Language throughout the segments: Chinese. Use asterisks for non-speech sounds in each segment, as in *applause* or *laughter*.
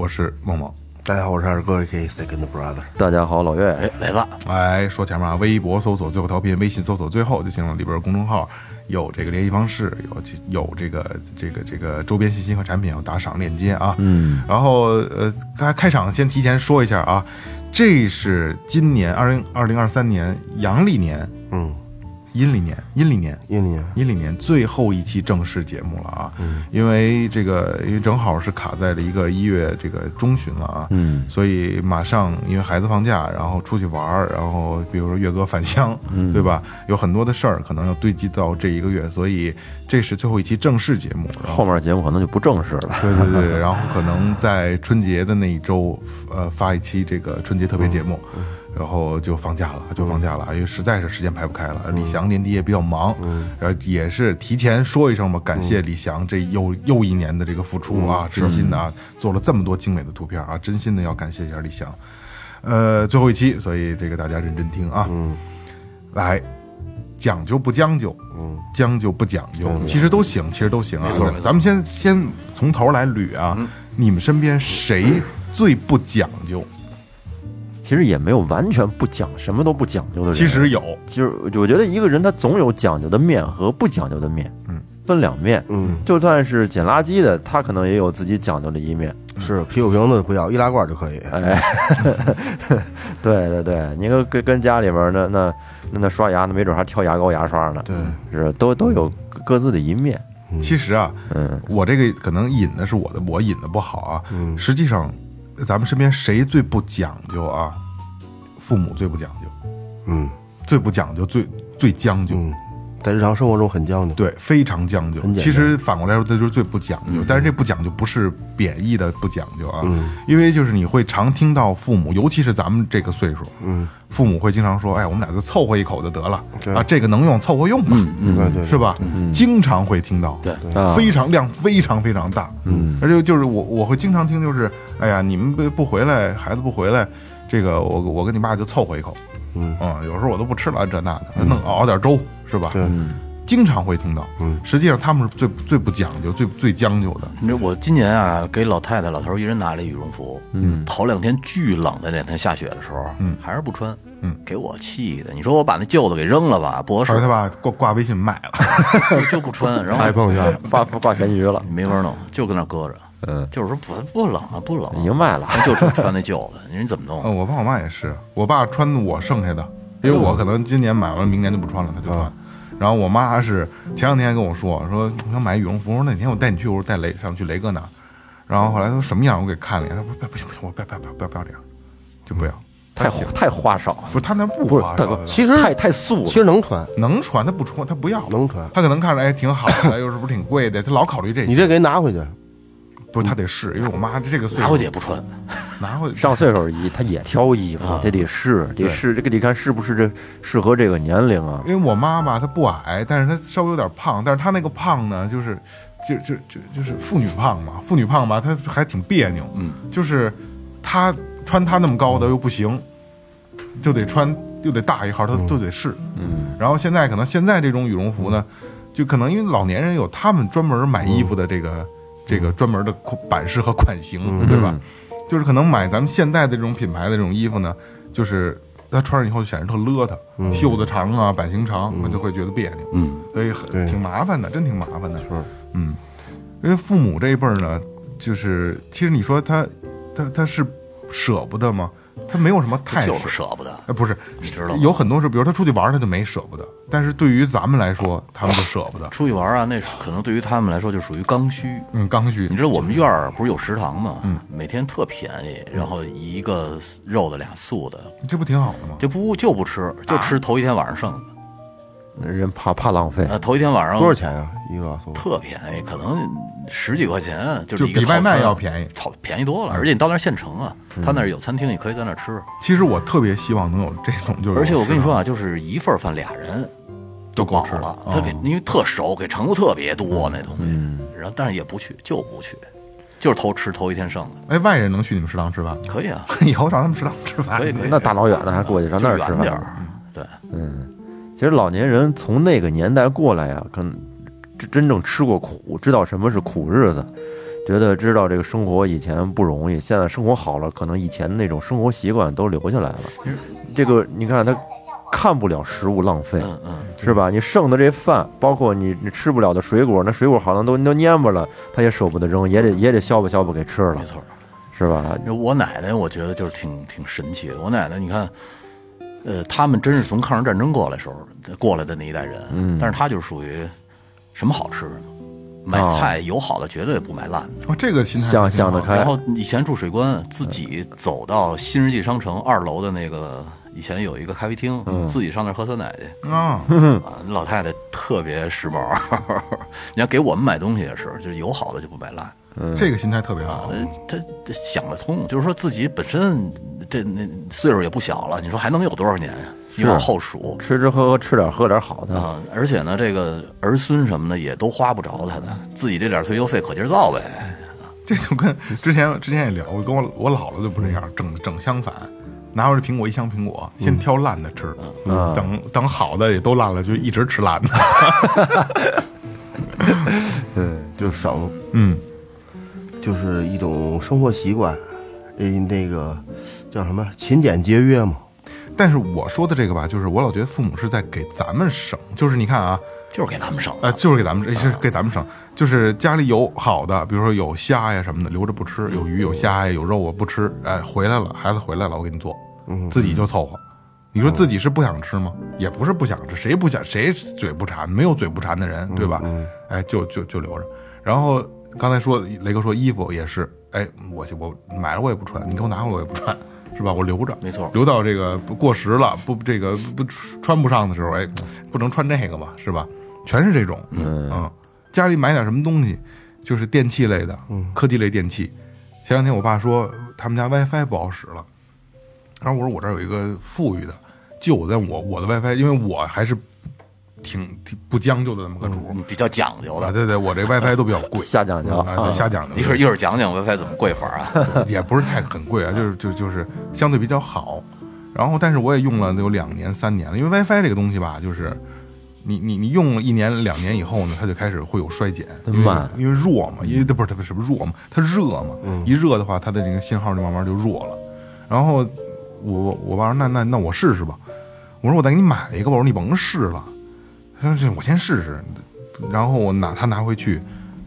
我是梦梦。大家好，我是二哥 K Second Brother。大家好，老岳，哎，来了，来说前面啊，微博搜索最后调频，微信搜索最后就行了，里边公众号有这个联系方式，有有这个这个这个周边信息和产品有打赏链接啊。嗯，然后呃，开开场先提前说一下啊，这是今年二零二零二三年阳历年，嗯，阴历年，阴历年，阴历年，阴历年最后一期正式节目了啊，因为这个因为正好是卡在了一个一月这个中旬了啊，嗯，所以马上因为孩子放假，然后出去玩儿，然后比如说月哥返乡，对吧？有很多的事儿可能要堆积到这一个月，所以这是最后一期正式节目，后面节目可能就不正式了。对对对，然后可能在春节的那一周，呃，发一期这个春节特别节目，然后就放假了，就放假了，因为实在是时间排不开了。李翔年底也比较忙，然后也是提前说一声吧，感谢李翔这又又一年的这个付出啊，真心的啊，做了这么多精美的图片啊，真心的要感谢一下李翔。呃，最后一期，所以这个大家认真听啊，嗯，来。讲究不将就，嗯，将就不讲究，其实都行，其实都行啊。咱们先先从头来捋啊，你们身边谁最不讲究？其实也没有完全不讲，什么都不讲究的人。其实有，其实我觉得一个人他总有讲究的面和不讲究的面，嗯，分两面。嗯，就算是捡垃圾的，他可能也有自己讲究的一面。是啤酒瓶子不要，易拉罐就可以。哎，*laughs* 对对对，你跟跟跟家里边那那那那刷牙，那没准还挑牙膏牙刷呢。对，是都都有各自的一面。其实啊，嗯，我这个可能引的是我的，我引的不好啊。嗯，实际上，咱们身边谁最不讲究啊？父母最不讲究，嗯最不讲究，最最将就。嗯，在日常生活中很将就。对，非常将就。很。简单。其实反过来说，这就是最不讲究。但是这不讲究不是贬义的不讲究啊，因为就是你会常听到父母，尤其是咱们这个岁数，嗯，父母会经常说：“哎，我们俩就凑合一口就得了。对。啊，这个能用凑合用吧，对对对。是吧？”经常会听到，对。啊。非常量非常非常大，嗯，而且就是我我会经常听，就是哎呀，你们不不回来，孩子不回来，这个我我跟你爸就凑合一口，嗯。有时候我都不吃了，这那的，弄熬点粥是吧？对，经常会听到，嗯，实际上他们是最最不讲究、最最将就的，你知道我今年啊，给老太太、老头一人拿了一羽绒服，嗯，头两天巨冷的那两天下雪的时候，嗯，还是不穿，嗯，给我气的。你说我把那旧的给扔了吧，不合适他爸挂挂微信卖了，*laughs* 就不穿，然后发一朋友圈，挂挂咸鱼了，没法弄，就跟那搁着。嗯，就是说不不冷啊，不冷啊，已经卖了。就穿穿那旧的，你怎么弄？嗯，*laughs* 我爸我妈也是，我爸穿我剩下的，因为我可能今年买完，明年就不穿了，他就穿。然后我妈是前两天还跟我说说我想买羽绒服，说那天我带你去，我说带雷上去雷哥那儿。然后后来他说什么样，我给看了一眼，他说不不行不行，我不要不要不要不要不要这样，就不要。太花太花哨，不是他那不花哨其实太太素其实能穿，能穿，他不穿，他不要，能穿他可能看着哎挺好的，*laughs* 又是不是挺贵的，他老考虑这些。你这给拿回去，不是他得试，因为我妈这个岁数拿回去也不穿，拿回上岁数一他也挑衣服，他得试，得试这个得看是不是这适合这个年龄啊。因为我妈吧，她不矮，但是她稍微有点胖，但是她那个胖呢，就是就就就就是妇女胖嘛，妇女胖吧，她还挺别扭，嗯，就是她穿她那么高的又不行，就得穿又得大一号，她都得试，嗯，然后现在可能现在这种羽绒服呢，就可能因为老年人有他们专门买衣服的这个、这个专门的款版式和款型，对吧？就是可能买咱们现代的这种品牌的这种衣服呢，就是它穿上以后就显得特邋遢，袖子长啊，版型长，我就会觉得别扭，嗯，所以很挺麻烦的，真挺麻烦的。是，嗯，因为父母这一辈儿呢，就是其实你说他他他是舍不得吗？他没有什么太就是舍不得。哎，不是，你知道吗有很多是，比如他出去玩，他就没舍不得，但是对于咱们来说，他们就舍不得，出去玩啊，那是可能对于他们来说就属于刚需。嗯，刚需你。知道我们院儿不是有食堂吗？嗯，每天特便宜，然后一个肉的俩素的，这不挺好的吗？就不就不吃，就吃头一天晚上剩的。人怕怕浪费，呃，头一天晚上多少钱啊？一个？特便宜，可能十几块钱，就就是一个比外卖要便宜嗯操，便宜多了。而且你到那儿现成啊，他那儿有餐厅，你可以在那儿吃。其实我特别希望能有这种，就是而且我跟你说啊，就是一份饭俩人就饱了，他给因为特熟，给盛的特别多那东西，然后但是也不去，就不去，就是偷吃头一天剩的，哎，外人能去你们食堂吃饭？可以啊，*laughs* 以后上他们食堂吃饭。可以可以，那大老远的还过去上那儿吃饭。点儿，对，其实老年人从那个年代过来呀，可能真真正吃过苦，知道什么是苦日子，觉得知道这个生活以前不容易，现在生活好了，可能以前那种生活习惯都留下来了。这个你看他看不了食物浪费，嗯嗯，是吧？你剩的这饭，包括你你吃不了的水果，那水果好像都都蔫巴了，他也舍不得扔，也得也得削吧削吧给吃了没，错。是吧？我奶奶，我觉得就是挺挺神奇的。我奶奶，你看，呃，他们真是从抗日战争过来时候过来的那一代人，嗯，但是他就是属于什么好吃的，买菜有好的绝对不买烂的。哦，这个心态想想得开然后以前住水关，自己走到新世纪商城二楼的那个，以前有一个咖啡厅，自己上那儿喝酸奶去。啊，啊，老太太特别时髦。*laughs* 你要给我们买东西也是，就是有好的就不买烂。这个心态特别好。他想得通，就是说自己本身这那岁数也不小了，你说还能有多少年呀？你往后数吃吃喝喝吃点喝点好的，啊，而且呢，这个儿孙什么的也都花不着他的，自己这点退休费可劲儿造呗。这就跟之前之前也聊过，跟我我姥姥就不这样，整整相反。拿回来苹果一箱苹果，先挑烂的吃，等等好的也都烂了，就一直吃烂的。*laughs* *laughs* 对，就省，嗯，就是一种生活习惯，诶，那个叫什么勤俭节约嘛。但是我说的这个吧，就是我老觉得父母是在给咱们省，就是你看啊，就是给咱们省呃，就是给咱们，是给咱们省，就是家里有好的，比如说有虾呀什么的，留着不吃；有鱼有虾呀有肉我不吃，哎，回来了，孩子回来了，我给你做，自己就凑合。你说自己是不想吃吗？也不是不想吃，谁不想谁嘴不馋？没有嘴不馋的人，对吧？哎，就就就留着。然后刚才说雷哥说衣服也是，哎，我我买了我也不穿，你给我拿回来我也不穿，是吧？我留着，没错留到这个不过时了，不这个不不穿不上的时候，哎，不能穿这个吧，是吧？全是这种，嗯，家里买点什么东西，就是电器类的，科技类电器。前两天我爸说他们家 WiFi 不好使了，然后我说我这儿有一个富裕的旧的，但我我的 WiFi，因为我还是挺挺不将就的那么个主嗯比较讲究啊，的。对对，我这 WiFi 都比较贵，*laughs* 瞎讲究啊，对瞎讲究一。会儿一会儿讲讲 WiFi 怎么贵法啊？*laughs* 也不是太很贵啊，就是就就是相对比较好。然后，但是我也用了有两年三年了，因为 WiFi 这个东西吧，就是你你你用了一年两年以后呢，它就开始会有衰减，因为慢因为弱嘛，因为它不是它不是什么弱嘛，它热嘛，一热的话，它的这个信号就慢慢就弱了。然后我我爸说那那那我试试吧，我说我再给你买一个吧，我说你甭试了，他说这我先试试，然后我拿他拿回去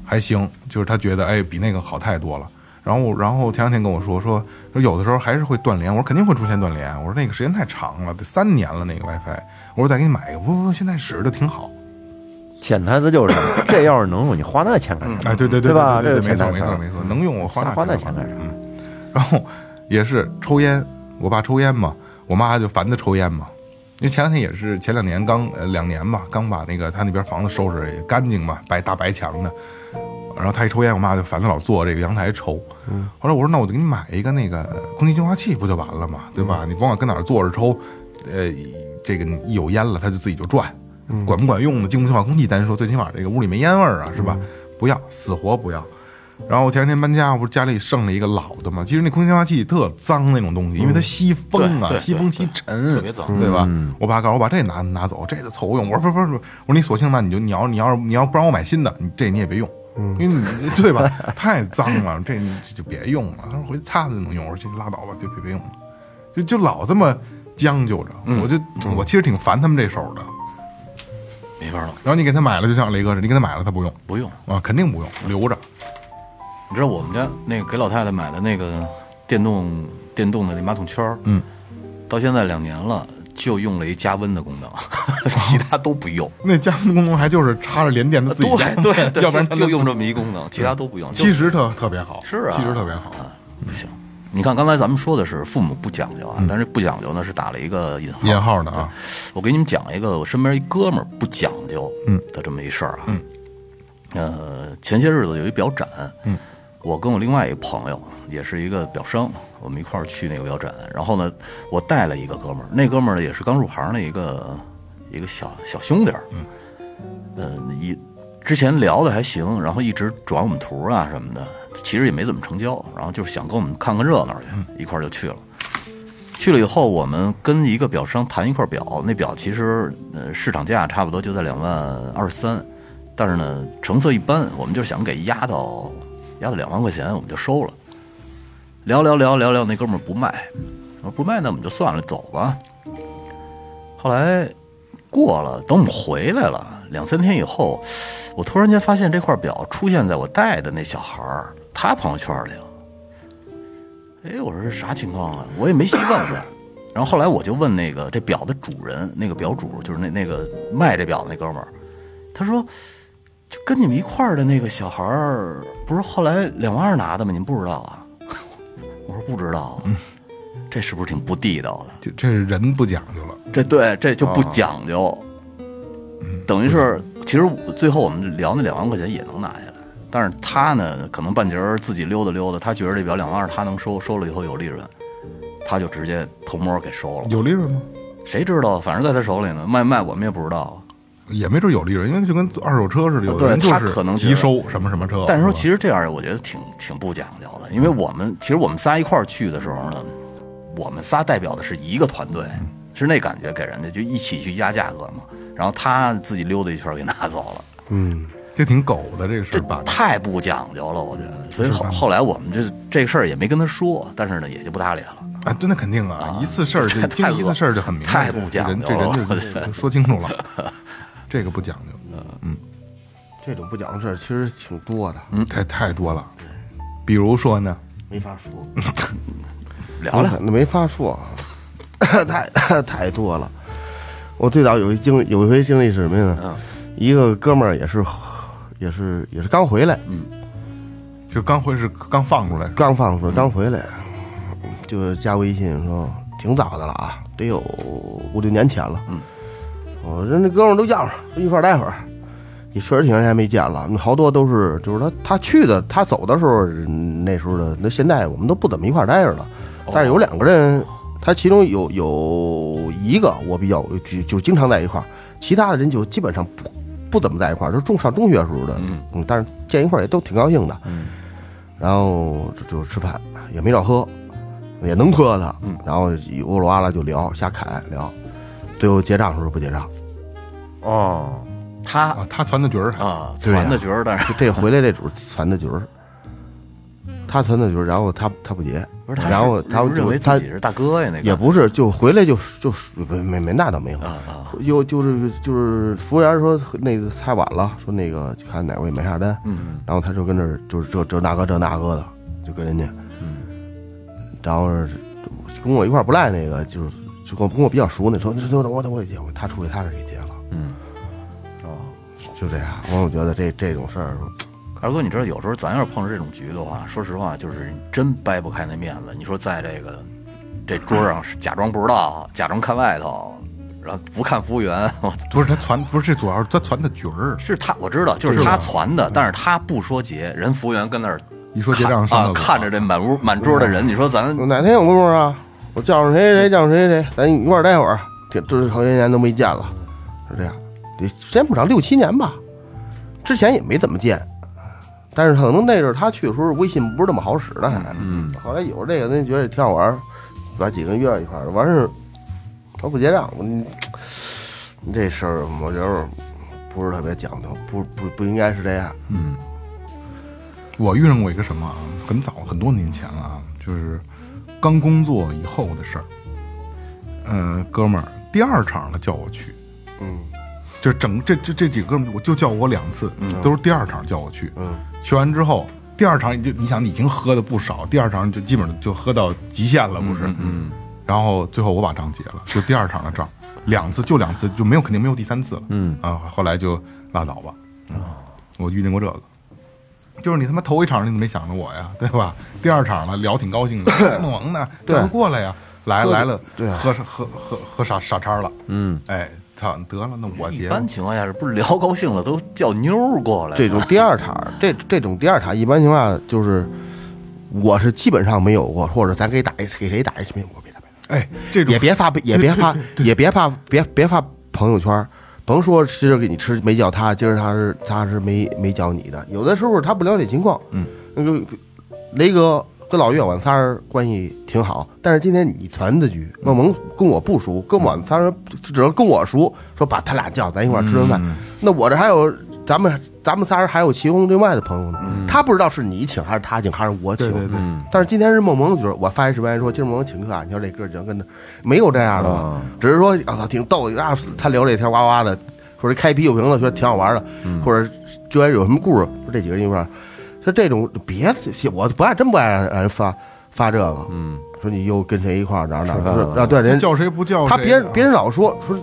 还行，就是他觉得哎比那个好太多了。然后然后前两天跟我说说说有的时候还是会断连，我说肯定会出现断连，我说那个时间太长了，得三年了那个 WiFi，我说再给你买一个，不不不，现在使着挺好。潜台词就是，这要是能用，你花那钱干啥？哎，对对对吧对对对没错没错没错，能用我花那花那钱干嘛钱干啥？嗯，然后也是抽烟，我爸抽烟嘛，我妈就烦他抽烟嘛。因为前两天也是前两年刚呃两年吧，刚把那个他那边房子收拾也干净嘛，白大白墙的。然后他一抽烟，我妈就烦他老坐这个阳台抽。后来我说那我就给你买一个那个空气净化器不就完了嘛，对吧？你甭管跟哪儿坐着抽，呃，这个一有烟了，它就自己就转，管不管用呢？净不净化空气单说，最起码这个屋里没烟味儿啊，是吧？不要，死活不要。然后我前两天搬家，不是家里剩了一个老的嘛？其实那空气净化器特脏那种东西，因为它吸风啊，吸风吸尘，特别脏对吧？我爸告诉我把这拿拿走，这个凑合用。我说不是不是，不是我说你索性那你就你要你要是你要不让我买新的，你这你也别用，因为你这对吧？*laughs* 太脏了，这你就别用了。他说回去擦擦就能用。我说这拉倒吧，就别别用了，就就老这么将就着。我就我其实挺烦他们这手的。没法弄，然后你给他买了，就像雷哥似的，你给他买了他不用不用。啊，肯定不用，留着。你知道我们家那个给老太太买的那个电动电动的那马桶圈儿嗯，到现在两年了，就用了一加温的功能，*laughs* 其他都不用。那加温功能还就是插着连电的自己对对对，要不然就就用这么一功能，其他都不用。其实特特别好，是啊其实特别好。不行，你看刚才咱们说的是父母不讲究啊，但是不讲究呢是打了一个引号。引号的啊，我给你们讲一个我身边一哥们儿不讲究的这么一事儿啊。嗯呃，前些日子有一表展，嗯，我跟我另外一个朋友也是一个表商，我们一块儿去那个表展。然后呢，我带了一个哥们儿，那哥们儿也是刚入行的一个一个小小兄弟儿，嗯，呃，一之前聊的还行，然后一直转我们图啊什么的，其实也没怎么成交，然后就是想跟我们看看热闹去，一块儿就去了。去了以后，我们跟一个表商谈一块表，那表其实呃市场价差不多就在两万二三，但是呢成色一般，我们就想给压到压了两万块钱，我们就收了。聊聊聊聊聊，那哥们儿不卖，我说不卖那我们就算了，走吧。后来过了，等我们回来了两三天以后，我突然间发现这块表出现在我带的那小孩儿他朋友圈里了。哎，我说这啥情况啊？我也没细问问。然后后来我就问那个这表的主人，那个表主就是那那个卖这表那哥们儿，他说，就跟你们一块儿的那个小孩儿，不是后来两万二拿的吗？你们不知道啊？*laughs* 我说不知道，这是不是挺不地道的？就这是人不讲究了。这对这就不讲究，等于是其实最后我们聊那两万块钱也能拿下来，但是他呢，可能半截儿自己溜达溜达，他觉得这表两万二他能收，收了以后有利润，他就直接偷摸给收了。有利润吗？谁知道？反正在他手里呢，卖不卖我们也不知道。也没准有利润，因为就跟二手车似的，有的人就是急收什么什么车。但是说，其实这样我觉得挺挺不讲究的，因为我们其实我们仨一块儿去的时候呢，我们仨代表的是一个团队，是那感觉给人家就一起去压价格嘛。然后他自己溜达一圈给拿走了，嗯，这挺狗的这个事这儿办的。太不讲究了，我觉得。所以后后来我们这这个事儿也没跟他说，但是呢也就不搭理了。啊，对，那肯定啊，一次事儿就这太恶经历一次事儿就很明白，太不讲究了这人就我觉得就说清楚了，这个不讲究，嗯。这种不讲究事儿其实挺多的，嗯，太太多了。比如说呢，没法说，*laughs* 聊聊，那没法说，*coughs* 太 *coughs* 太多了。我最早有一经有一回经历是什么呀？嗯。一个哥们儿也是，也是也是刚回来，嗯。就刚回是刚放出来，刚放出来，刚回来，就加微信说挺早的了啊，得有五六年前了。嗯，我说那哥们儿都叫上，一块儿待会儿。也确实挺长时间没见了，好多都是就是他他去的，他走的时候嗯那时候的，那现在我们都不怎么一块儿待着了。但是有两个人，他其中有有一个我比较就就经常在一块儿，其他的人就基本上不不怎么在一块儿，就是中上中学时候的，嗯，但是见一块儿也都挺高兴的。然后就就吃饭，也没少喝，也能喝的。然后欧罗哇啦就聊，瞎侃聊，最后结账的时候不结账，哦，他啊，他传的局儿，啊对呀传的局儿，但是就这回来这主传的局儿，他传的局儿，然后他他不结不是，他是然后他认他自己是大哥呀，那个也不是，就回来就就没没没那倒没有，啊啊，又就是就是服务员说那个太晚了，说那个看哪位没下单，嗯，然后他就跟那儿就是这这那个这那个的，就跟人家，嗯，然后是跟我一块儿不赖那个，就是就跟我跟我比较熟那说，我等我结，他出去他是给结了，嗯，哦，就这样，我觉得这这种事儿，二哥，你知道有时候咱要是碰上这种局的话，说实话，就是真掰不开那面子。你说在这个这桌上假装不知道，假装看外头，然后不看服务员，*laughs* 不是他传，不是这主要是他传的局儿，是他我知道，就是他传的，但是他不说结，人服务员跟那儿一说结账啊看着这满屋满桌的人，你说咱哪天有功夫啊，我叫上谁谁谁，叫上谁谁谁，咱一块儿待会儿，这这好些年都没见了，是这样，得时间不长，六七年吧，之前也没怎么见。但是可能那阵儿他去的时候，微信不是那么好使的，还。嗯。后来有这个，人觉得挺好玩儿，把几个人约到一块儿，完事儿他不结账，我你你这事儿我觉得不是特别讲究，不不不应该是这样。嗯我遇上过一个什么啊，很早很多年前了啊，就是刚工作以后的事儿。嗯，哥们儿，第二场他叫我去，嗯就整这这这几个哥们儿，我就叫我两次，都是第二场叫我去。嗯，去完之后，第二场你就你想你已经喝的不少，第二场就基本上就喝到极限了，不是？嗯。然后最后我把账结了，就第二场的账，*laughs* 两次就两次，就没有肯定没有第三次了。嗯啊，后来就拉倒吧。我遇见过这个，就是你他妈头一场你怎么没想着我呀，*laughs* 对吧？第二场了，聊挺高兴的，*laughs* 梦萌呢，对。叫他过来呀，来来了，对啊。喝喝喝喝傻傻叉了，嗯，哎，操，得了，那我一结般情况下是不是聊高兴了都叫妞儿过来？这种第二场，这这种第二场，一般情况下就是，我是基本上没有过，或者咱给打一给谁打一视频，我别打别打，哎，这种也别发也别发 *laughs* 也别发别别发朋友圈，甭说今儿给你吃没叫他，今儿他是他是没没叫你的，有的时候他不了解情况，嗯，那个雷哥跟老岳我们仨人关系挺好，但是今天你传的局，梦萌跟我不熟，跟我们仨人只要跟我熟，说把他俩叫咱一块儿吃顿饭，那我这还有咱们咱们仨人还有其中另外的朋友呢，他不知道是你请还是他请还是我请，对对对。但是今天是梦萌的局，我发一视频说今儿梦萌请客啊，你说这哥儿几个跟着没有这样的？只是说我操挺逗，啊他聊这天哇哇的，或者开啤酒瓶子，说挺好玩的，或者居然有什么故事，说这几个人一块儿，说这种别我不爱真不爱让让人发发这个，嗯，说你又跟谁一块儿哪儿哪儿啊对人叫谁不叫谁他别人啊？别人老说说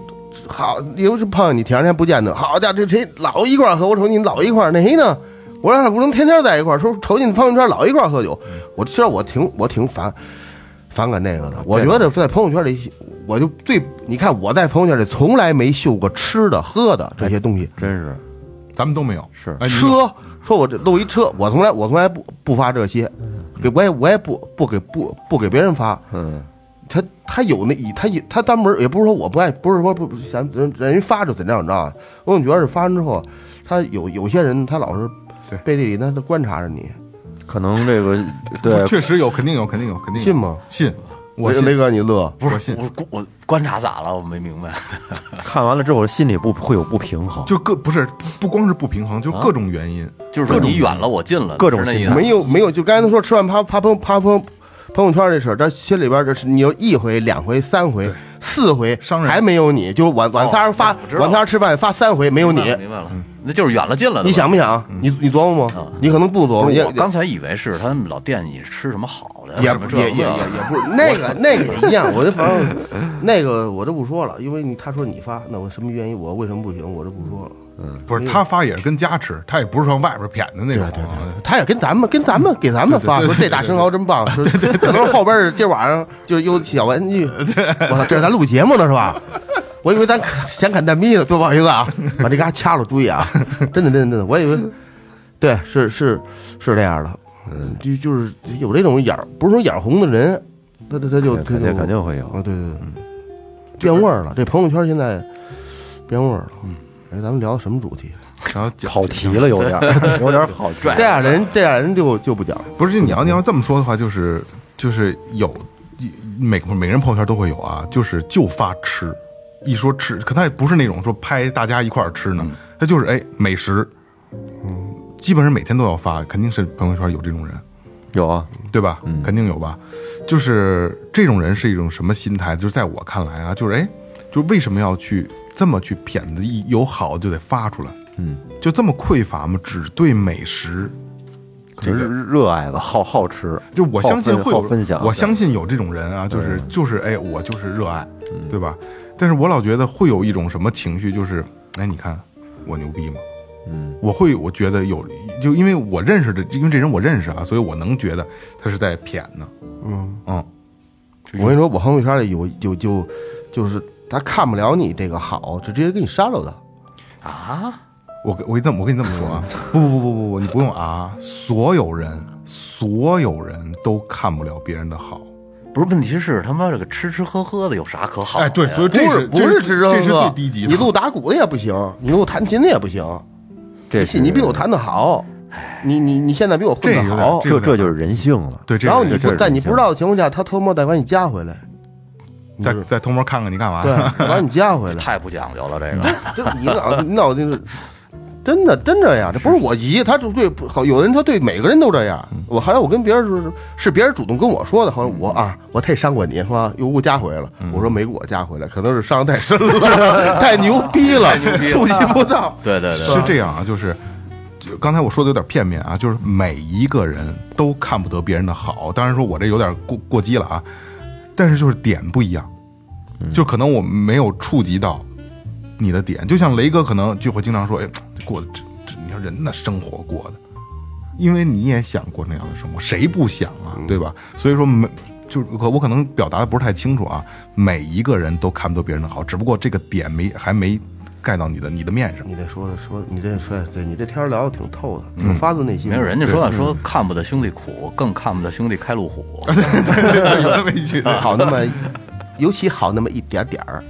好，又是碰你前两天不见得，好家伙，这谁老一块喝？我瞅你老一块，那谁呢？我说不能天天在一块儿，说瞅你朋友圈老一块喝酒，我其实我挺我挺反反感那个的。我觉得在朋友圈里，我就最你看我在朋友圈里从来没秀过吃的喝的这些东西，真是咱们都没有，是，车说我这露一车，我从来我从来不不发这些，给我也我也不不给不不给别人发，嗯，他他有那他也他单门也不是说我不爱，不是说不不想人人发就怎样，你知道吗？我总觉得是发完之后，他有有些人他老是对背地里他他观察着你，可能这个对确实有，肯定有，肯定有，肯定有信吗？信，我信雷雷哥你乐，不是，我我观察咋了？我没明白。*laughs* 看完了之后心里不会有不平衡，就各不是不不光是不平衡，就各种原因，就是说你远了，我近了，各种心态是那意思。没有没有，就刚才他说吃饭啪啪朋啪朋朋友圈这事儿，他心里边这是你有一回两回三回四回商人还没有你，就是晚晚仨人发晚仨人吃饭发三回没有你明白，了，那就是远了近了。你想不想？你你琢磨吗？你可能不琢磨，我刚才以为是他们老惦记吃什么好的，也也也也也不是那个 *laughs* 那个也一样，我就反正 *laughs* 那个我就不说了，因为你他说你发，那我什么原因我为什么不行，我就不说了。不是他发也是跟家吃，他也不是上外边谝的那种，他也跟咱们跟咱们给咱们发说这大生蚝真棒，*laughs* 说可能后边儿今儿晚上就有小玩具，*laughs* 我操，这是咱录节目呢是吧？*laughs* 我以为咱闲侃蛋逼呢，多不好意思啊，把这嘎掐了，注意啊，真的真的真的，我以为对是是是这样的，嗯，就就是有这种眼儿，不是说眼红的人，他他他就他就肯定肯定会有。啊，对对对，变味儿了。这朋友圈现在变味儿了。嗯，哎，咱们聊什么主题？然后讲跑题了，有点儿有点儿跑。拽这俩人，这俩人就就不讲。不是你要你要这么说的话，就是就是有每每个人朋友圈都会有啊，就是就发吃，一说吃，可他也不是那种说拍大家一块儿吃呢，他就是哎美食，嗯，基本上每天都要发，肯定是朋友圈有这种人。有啊，对吧？肯定有吧。就是这种人是一种什么心态？就是在我看来啊，就是哎，就为什么要去这么去谝的？一有好就得发出来，嗯，就这么匮乏吗？只对美食，就是热爱吧，好好吃。就我相信会有分享我相信有这种人啊，就是就是哎，我就是热爱，对吧？但是我老觉得会有一种什么情绪，就是哎，你看我牛逼吗？嗯，我会我觉得有，就因为我认识的，因为这人我认识啊，所以我能觉得他是在谝呢。嗯嗯，我跟你说，我朋友圈里有有就就是他看不了你这个好，就直接给你删了的。啊，我跟我跟你这么我跟你这么说啊，不不不不不不，你不用啊，所有人所有人都看不了别人的好。不是，问题是他妈这个吃吃喝喝的有啥可好？哎，对，所以不这是不这是吃这是最低级的。你录打鼓的也不行，你录弹琴的也不行。这是你比我弹的好，你你你现在比我混的好，这这这就是人性了。对，这然后你在你不知道的情况下，他偷摸再把你加回来，你再再偷摸看看你干嘛？对，再把你加回来。*laughs* 太不讲究了，这个。这你脑你真的真这样，这不是我姨，她就对好，有的人她对每个人都这样。我后来我跟别人说，是是别人主动跟我说的，后来我啊，我太伤过你是吧？又给我加回来了，我说没给我加回来，可能是伤太深了，*laughs* 太牛逼了，触及不到。*laughs* 对对对，是这样啊，就是。就刚才我说的有点片面啊，就是每一个人都看不得别人的好，当然说我这有点过过激了啊，但是就是点不一样，就可能我没有触及到你的点，就像雷哥可能就会经常说，哎，过得这这，你说人的生活过的，因为你也想过那样的生活，谁不想啊，对吧？所以说没。就是我我可能表达的不是太清楚啊，每一个人都看不到别人的好，只不过这个点没还没盖到你的你的面上。你这说的说，你这说对你这天聊的挺透的，挺发自内心的。没有人家说了说看不得兄弟苦，更看不得兄弟开路虎。*laughs* 有那么一句，*laughs* 好那么，尤其好那么一点点儿。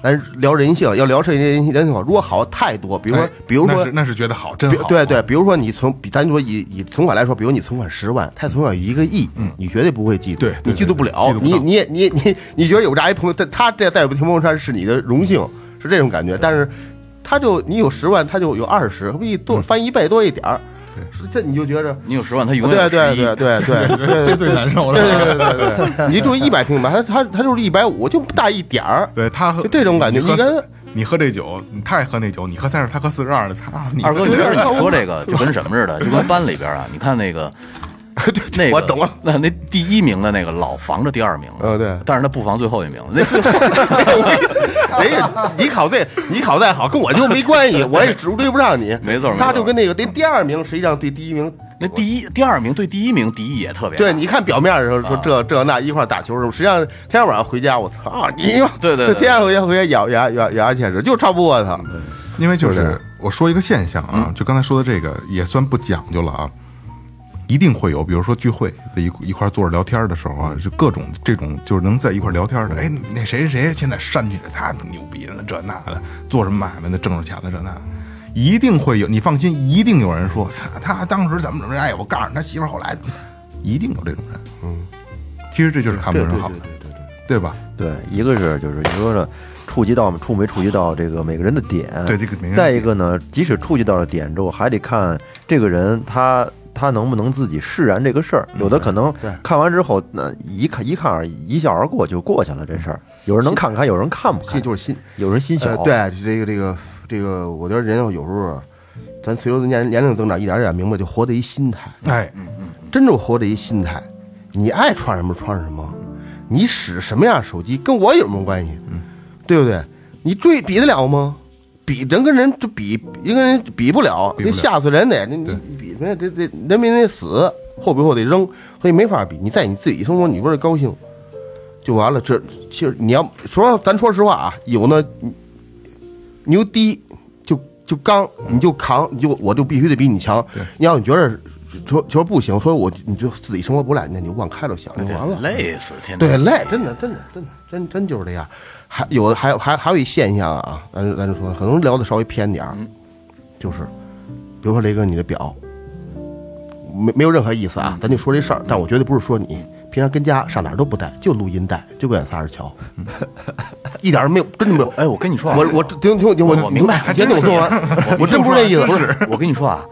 咱聊人性，要聊这人性人性好，如果好太多，比如说哎，比如说那是那是觉得好，真好。对对，比如说你存，比咱说以以存款来说，比如你存款十万，他存款一个亿，你绝对不会嫉妒，对对你嫉妒不了对，对你你也你你你觉得有这样一朋友，他他这带有朋友圈是你的荣幸，是这种感觉，但是他就你有十万，他就有二十，一多翻一倍多一点儿，是这你就觉着。你有十万，他永对远有。对对对对 *laughs* 对这最难受了。对对对对对，你住一百平米，他他他就是一百五，就大一点儿。对他喝就这种感觉你跟你喝这酒，你他也喝那酒，你喝三十，他喝四十二的，操你二哥，你觉得你说这个就跟什么似的？就跟班里边啊，你看那个，*laughs* 那个我懂了。那那第一名的那个老防着第二名，嗯对但是他不防最后一名。那最后人家你考再你考再好，跟我就没关系，我也追追不上你。没错没错他就跟那个那第二名，实际上对第一名，那第一、第二名对第一名敌意也特别大。对，你看表面的时候说啊这这那一块打球什么，实际上天天晚上回家，我操你妈！对对对天天回家回家咬牙咬咬牙切齿，就超不过他。因为就是是我说一个现象啊，就刚才说的这个也算不讲究了啊，一定会有，比如说聚会的一一块坐着聊天的时候啊，就各种这种就是能在一块聊天的，哎，那谁谁谁现在山去了，他牛逼了，这那的，做什么买卖的，挣着钱了，这那的。一定会有，你放心，一定有人说，操，他当时怎么怎么样？哎，我告诉，他媳妇儿后来，一定有这种人。嗯，其实这就是看不人好，对对对对。对吧？对，一个是就是你说的触及到触没触及到这个每个人的点，对这个再一个呢，即使触及到了点之后，还得看这个人他他能不能自己释然这个事儿。有的可能看完之后，那一看一看而一笑而过就过去了这事儿。有人能看看，有人看不看这，就是心，有人心小呃，。对，这个这个这个，我觉得人有时候，咱随着年年龄增长，一点儿点儿明白，就活的一心态。哎，真正活的一心态，你爱穿什么穿什么，你使什么样手机跟我有什么关系？对不对？你追比得了吗？比人跟人就比人跟人比不了，比不了得吓死人得，你你你比得得得人民得死，后背后得扔，所以没法比。你在你自己生活，你不是高兴就完了。这其实你要说，咱说实话啊，有呢牛低就就刚，你就扛，你就我就必须得比你强。你要你觉得说说不行，说我你就自己生活不赖，那你就往开了想就完了。累死天天。对，累，真的，真的，真的，真真就是这样。还有的还有还还有一现象啊，咱咱就说，可能聊的稍微偏点儿，就是比如说雷哥你的表，没没有任何意思啊，咱就说这事儿，但我绝对不是说你。平常跟家上哪儿都不带，就录音带，就给俺仨人瞧，*laughs* 一点儿没有，真的没有。哎，我跟你说啊，我我听听听我我明白你先听我说完，我真不是这意思，不是，我跟你说啊，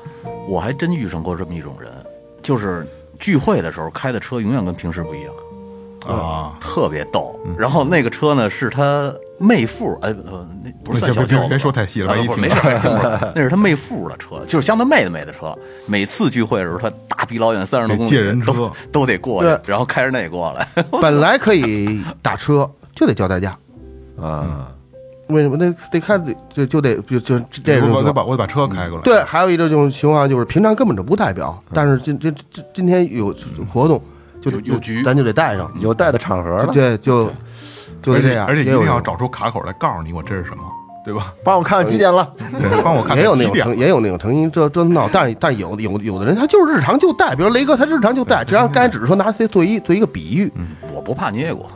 我还真遇上过这么一种人，就是聚会的时候开的车永远跟平时不一样，啊，特别逗。然后那个车呢是他妹夫，哎，呃，那不是算小舅子，别别说太细了一听不是 *laughs* 没事儿，那是他妹夫的车，就是像他妹妹的车。每次聚会的时候，他大鼻老远三十多公里，借人车都都得过去，然后开着那过来。*laughs* 本来可以打车，就得叫代驾，*laughs* 啊，为什么？那得看就就得就就这种我得把我得把车开过来。对，还有一种情况就是平常根本就不代表，但是今今今今天有活动，就有有局咱就得带上，有带的场合了，对，就就而且是这样，而且一定要找出卡口来告诉你我这是什么，对吧？*laughs* 帮我看看几点了。对，帮我看看 *laughs* 也有那种成也有那种成心这这闹，但是但是有有有的人他就是日常就带，比如雷哥他日常就带，只要 *laughs* 刚才只是说拿这做一做一个比喻，我不怕捏过，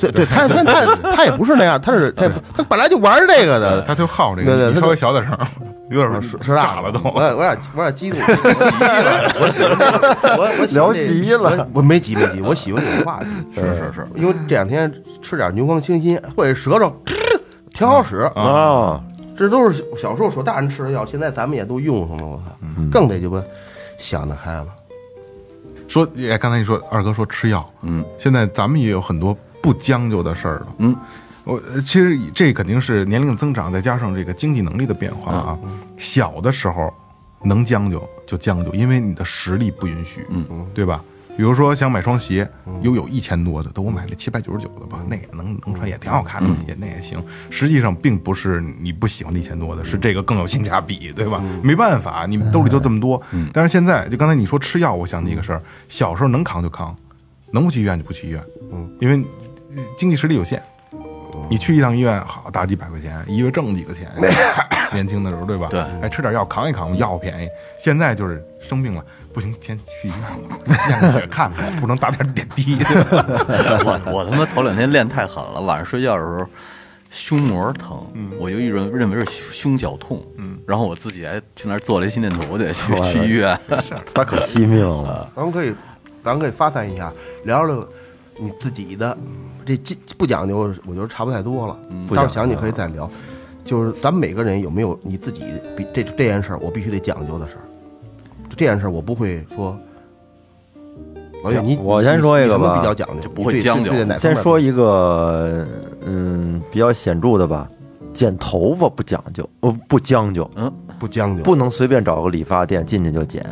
对对，他他他他也不是那样，他是他也他本来就玩这个的，他就好这个，你对对稍微小点声，有点是是炸了都。我有我有点我有点激动，*laughs* 我喜欢我我喜欢聊这急了我我没急没急，我喜欢这种话题，是是是，因为这两天吃点牛黄清心或者舌头，*tsk* 挺好使，啊，这都是小时候说大人吃的药，现在咱们也都用上了，我操，更得就把想得开了。说，哎，刚才你说二哥说吃药，嗯，现在咱们也有很多不将就的事儿了，嗯，我呃其实这肯定是年龄的增长，再加上这个经济能力的变化啊。小的时候能将就就将就，因为你的实力不允许，嗯，对吧？比如说想买双鞋，有有一千多的，都我买了七百九十九的吧，那也能能穿也挺好看的鞋，那也行。实际上并不是你不喜欢那一千多的，是这个更有性价比，对吧？没办法，你们兜里就这么多。但是现在就刚才你说吃药，我想起一个事儿，小时候能扛就扛，能不去医院就不去医院，嗯，因为呃经济实力有限。你去一趟医院，好大几百块钱，一月挣几个钱？*laughs* 年轻的时候，对吧？对哎，吃点药扛一扛，药便宜。现在就是生病了，不行，先去医院吧，验个血看看，不能打点点滴。*laughs* 我我他妈头两天练太狠了，晚上睡觉的时候胸膜疼，我就认认为是胸绞痛，嗯，然后我自己还去那儿做了一心电图得，去去医院，他可惜命了。*laughs* 咱们可以，咱们可以发散一下，聊聊你自己的这这不讲究，我觉得差不太多了。到时候想你可以再聊。就是咱们每个人有没有你自己比这这件事儿，我必须得讲究的事儿。这件事儿，我不会说。老岳，你我先说一个什么吧比较讲究，就不会将就先说一个，嗯，比较显著的吧，剪头发不讲究，呃，不将就，嗯不将就，不能随便找个理发店进去就剪，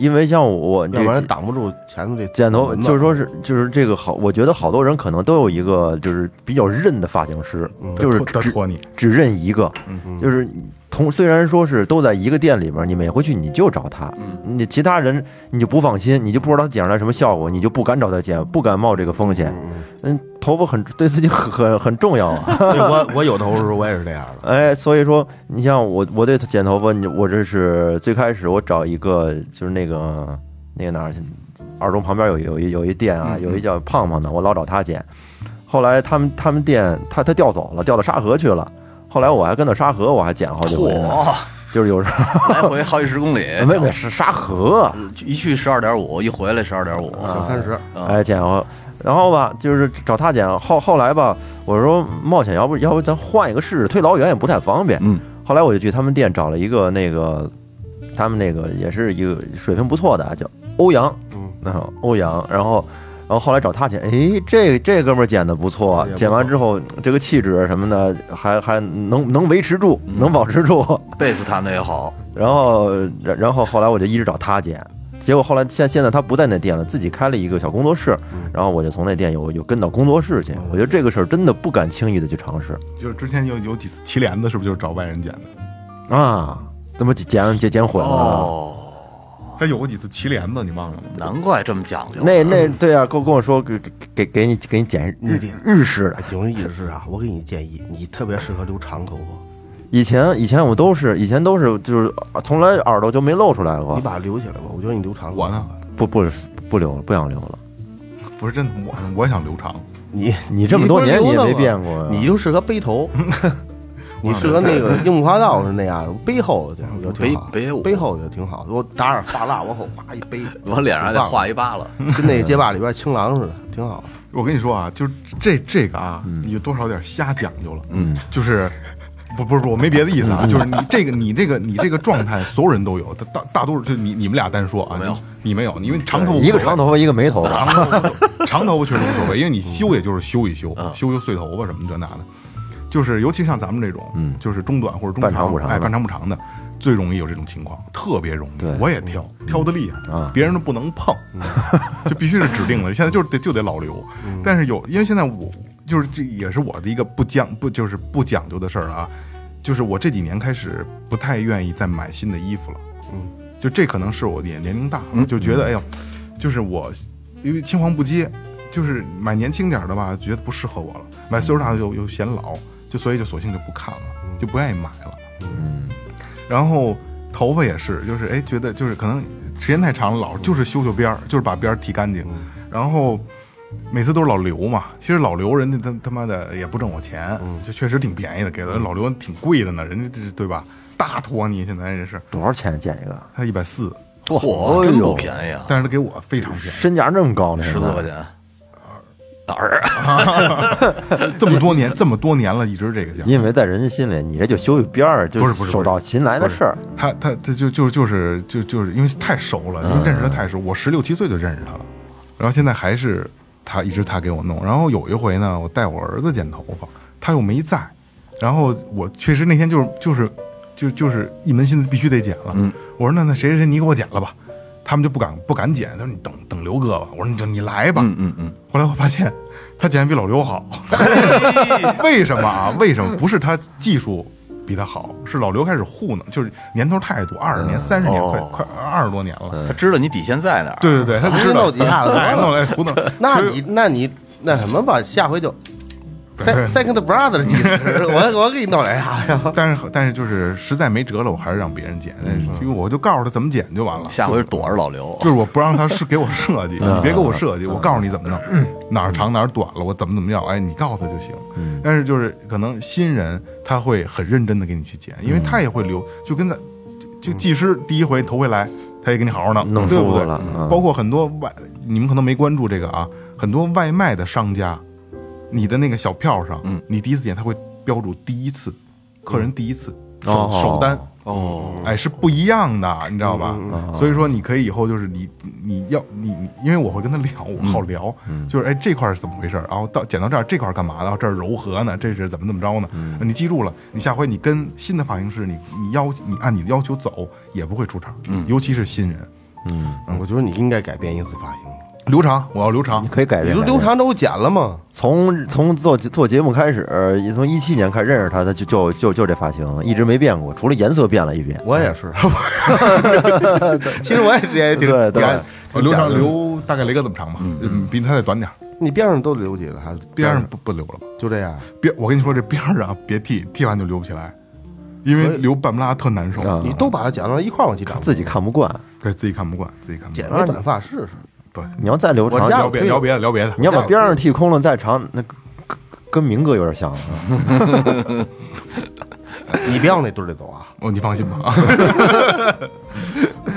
因为像我这要不然挡不住前头这剪头，就是说是就是这个好，我觉得好多人可能都有一个就是比较认的发型师，就是只托你，只认一个，就是同虽然说是都在一个店里边，你每回去你就找他，你其他人你就不放心，你就不知道他剪出来什么效果，你就不敢找他剪，不敢冒这个风险。嗯，头发很对自己很很很重要啊。对我我有头的时候我也是这样的。*laughs* 哎，所以说，你像我，我对剪头发，你我这是最开始我找一个，就是那个那个哪儿，二中旁边有有一有一店啊，有一叫胖胖的，我老找他剪。后来他们他们店他他调走了，调到沙河去了。后来我还跟到沙河，我还捡了好几回呢，就是有时候来回好几十公里，*laughs* 没没是沙河，一去十二点五，一回来十二点五，小三十，哎剪好，然后吧就是找他捡，后后来吧我说冒险，要不要不咱换一个试试，推老远也不太方便。嗯，后来我就去他们店找了一个那个，他们那个也是一个水平不错的，叫欧阳，嗯，那欧阳，然后。然后后来找他剪，哎，这这哥们儿剪的不错剪完之后这个气质什么的还还能能维持住，能保持住。贝斯弹的也好，*laughs* 然后然然后后来我就一直找他剪，结果后来现现在他不在那店了，自己开了一个小工作室，然后我就从那店有有跟到工作室去。我觉得这个事儿真的不敢轻易的去尝试就是之前有有几次祁连子，是不是就是找外人剪的？啊，怎么剪剪剪混了？哦，他有过几次齐帘子，你忘了吗？难怪这么讲究。那那对啊，跟跟我说给给给你给你剪日日式的哎，有意思是啊，我给你建议，你特别适合留长头发，以前以前我都是以前都是就是从来耳朵就没露出来过你，把它留起来吧。我觉得你留长我呢，不不不留了，不想留了。不是真的，我我想留长。你你这么多年你也没变过呀你就适合背头，*laughs* 你适合那个樱木花道是那样背后的，我觉得挺好。背背我背后就挺好，我打点发蜡往后哗一背，*laughs* 往脸上再画一疤了，*laughs* 跟那街霸里边青狼似的，挺好。*laughs* 我跟你说啊，就是这这个啊，你多少有点瞎讲究了。嗯，就是不不是我没别的意思啊，就是你这个你这个你这个状态，所有人都有，大大大多数就你你们俩单说啊，没有你你没有，因为长头发一个长头发一个没头发。长头发长头发确实无所谓，因为你修也就是修一修，修修碎头发什么这那的，就是尤其像咱们这种，嗯，就是中短或者中半长不长哎，半长不长的，最容易有这种情况，特别容易。我也挑，挑的厉害啊别人都不能碰，*laughs* 就必须是指定的。现在就是得就得老留，但是有因为现在我就是这也是我的一个不讲不就是不讲究的事儿啊，就是我这几年开始不太愿意再买新的衣服了，嗯，就这可能是我年年龄大了，就觉得哎呦，就是我因为青黄不接，就是买年轻点儿的吧，觉得不适合我了；买岁数大的又又显老，就所以就索性就不看了，就不愿意买了。嗯，然后头发也是，就是哎，觉得就是可能时间太长了，老就是修修边儿，就是把边儿剃干净，然后。每次都是老刘嘛，其实老刘人家他他妈的也不挣我钱，就确实挺便宜的，给的老刘挺贵的呢，人家这是对吧？大托尼现在这是多少钱剪一个？他一百四，嚯，真不便宜啊，但是他给我非常便宜，身价这么高呢？十四块钱，哪儿。啊？*laughs* 这么多年这么多年了，一直这个价。因为在人家心里，你这就修一边儿，就不是不是手到擒来的事儿。他他他就就就是就就是因为太熟了，因为认识他太熟，我十六七岁就认识他了，然后现在还是他一直他给我弄，然后有一回呢，我带我儿子剪头发，他又没在，然后我确实那天就是就是就就是一门心思必须得剪了，我说那那谁谁谁你给我剪了吧，他们就不敢不敢剪，他说你等等刘哥吧，我说你就你来吧。嗯嗯嗯，后来我发现他剪得比老刘好，*laughs* 为什么啊？为什么不是他技术比他好，是老刘开始糊弄，就是年头太多，二十年、三十年，快哦快二十多年了。他知道你底线在哪儿。对对对，他知道弄几下子哎，弄来糊弄。那你那你那什么吧，下回就 *laughs* second *laughs* brother 技师，我我给你弄来啥呀。但是但是就是实在没辙了，我还是让别人剪，因为我就告诉他怎么剪就完了。下回躲着老刘。就是我不让他是给我设计，*laughs* 你别给我设计，我告诉你怎么弄，哪儿长哪儿短了，我怎么怎么样，哎，你告诉他就行。但是就是可能新人他会很认真的给你去剪，因为他也会留，就跟咱就技师第一回头回来，他也给你好好弄，弄对不对舒服了？嗯包括很多外，你们可能没关注这个啊，很多外卖的商家，你的那个小票上，嗯。你第一次点他会标注第一次，客人第一次首哦。首单。哦，哎，是不一样的，你知道吧？所以说，你可以以后就是你你要你你，因为我会跟他聊，我好聊，就是哎这块是怎么回事，然后到剪到这儿这块干嘛的，然后这儿柔和呢，这是怎么怎么着呢？你记住了，你下回你跟新的发型师，你你要你按你的要求走，也不会出岔，尤其是新人。我觉得你应该改变一次发型。留长，我要留长，可以改变。你说改变刘长都剪了吗？从从做做节目开始，从一七年开始认识他，他就就就就这发型一直没变过，除了颜色变了一变。我也是，*laughs* *laughs* 其实我也之前挺对对我留长留大概雷哥这么长吧，嗯，比他再短点儿，你边上都留几了，还是边上不不留了吧？就这样？边我跟你说这边儿啊，别剃，剃完就留不起来，因为留半不拉特难受，啊你都把它剪到一块儿往起长，自己看不惯，对自己看不惯，自己看不惯剪惯。个短发试试。对，你要再留长，聊别聊别的，聊别的。你要把边上剃空了再长，那跟明哥有点像了。*laughs* 你别往那堆儿里走啊！哦，你放心吧。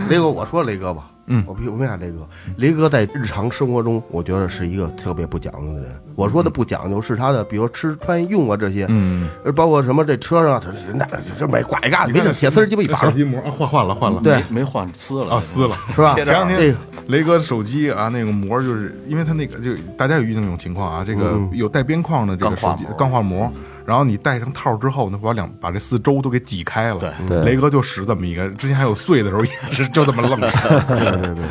雷 *laughs* 哥，我说雷哥吧，嗯，我我问下雷哥，雷哥在日常生活中，我觉得是一个特别不讲究的人。我说的不讲究是他的，比如吃穿用啊这些，嗯，包括什么这车上，他这那这买拐嘎没事铁丝儿鸡巴一把手机膜啊，换换了换了。对没换撕了啊，撕了。是吧？贴前两这天个雷哥手机啊，那个膜就是因为他那个就大家有遇见那种情况啊，这个有带边框的这个手机钢化膜钢化膜，然后你戴上套之后呢，把两把这四周都给挤开了。对对。雷哥就使这么一个，之前还有碎的时候也是就这么愣着。*laughs* 对对对对对，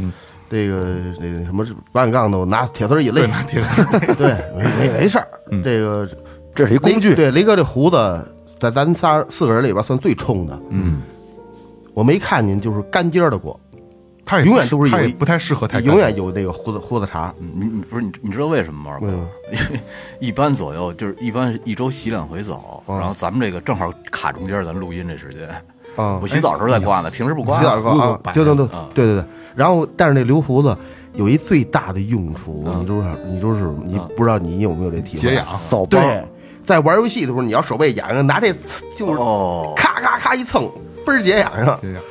嗯，这个这个什么弯杠都拿铁丝儿一勒，拿铁丝儿。对，没没没事儿。这个这是一工具，对雷哥这胡子在咱仨四个人里边算最冲的，嗯，我没看见就是干尖的过，他也永远都是有一他也不太适合太干永远有那个胡子胡子茬。你你不是你你知道为什么吗？二哥为什么？因 *laughs* 为一般左右就是一般一周洗两回澡，然后咱们这个正好卡中间，咱录音这时间。啊我洗澡的时候再刮呢，平时不刮。洗澡过啊，对对对啊对对对。然后，但是那留胡子有一最大的用处，你就是？你就是你不知道你有没有这体会？解痒。扫帮对，在玩游戏的时候，你要手背痒痒，拿这就是哦，咔咔咔一蹭，倍儿解痒痒。解痒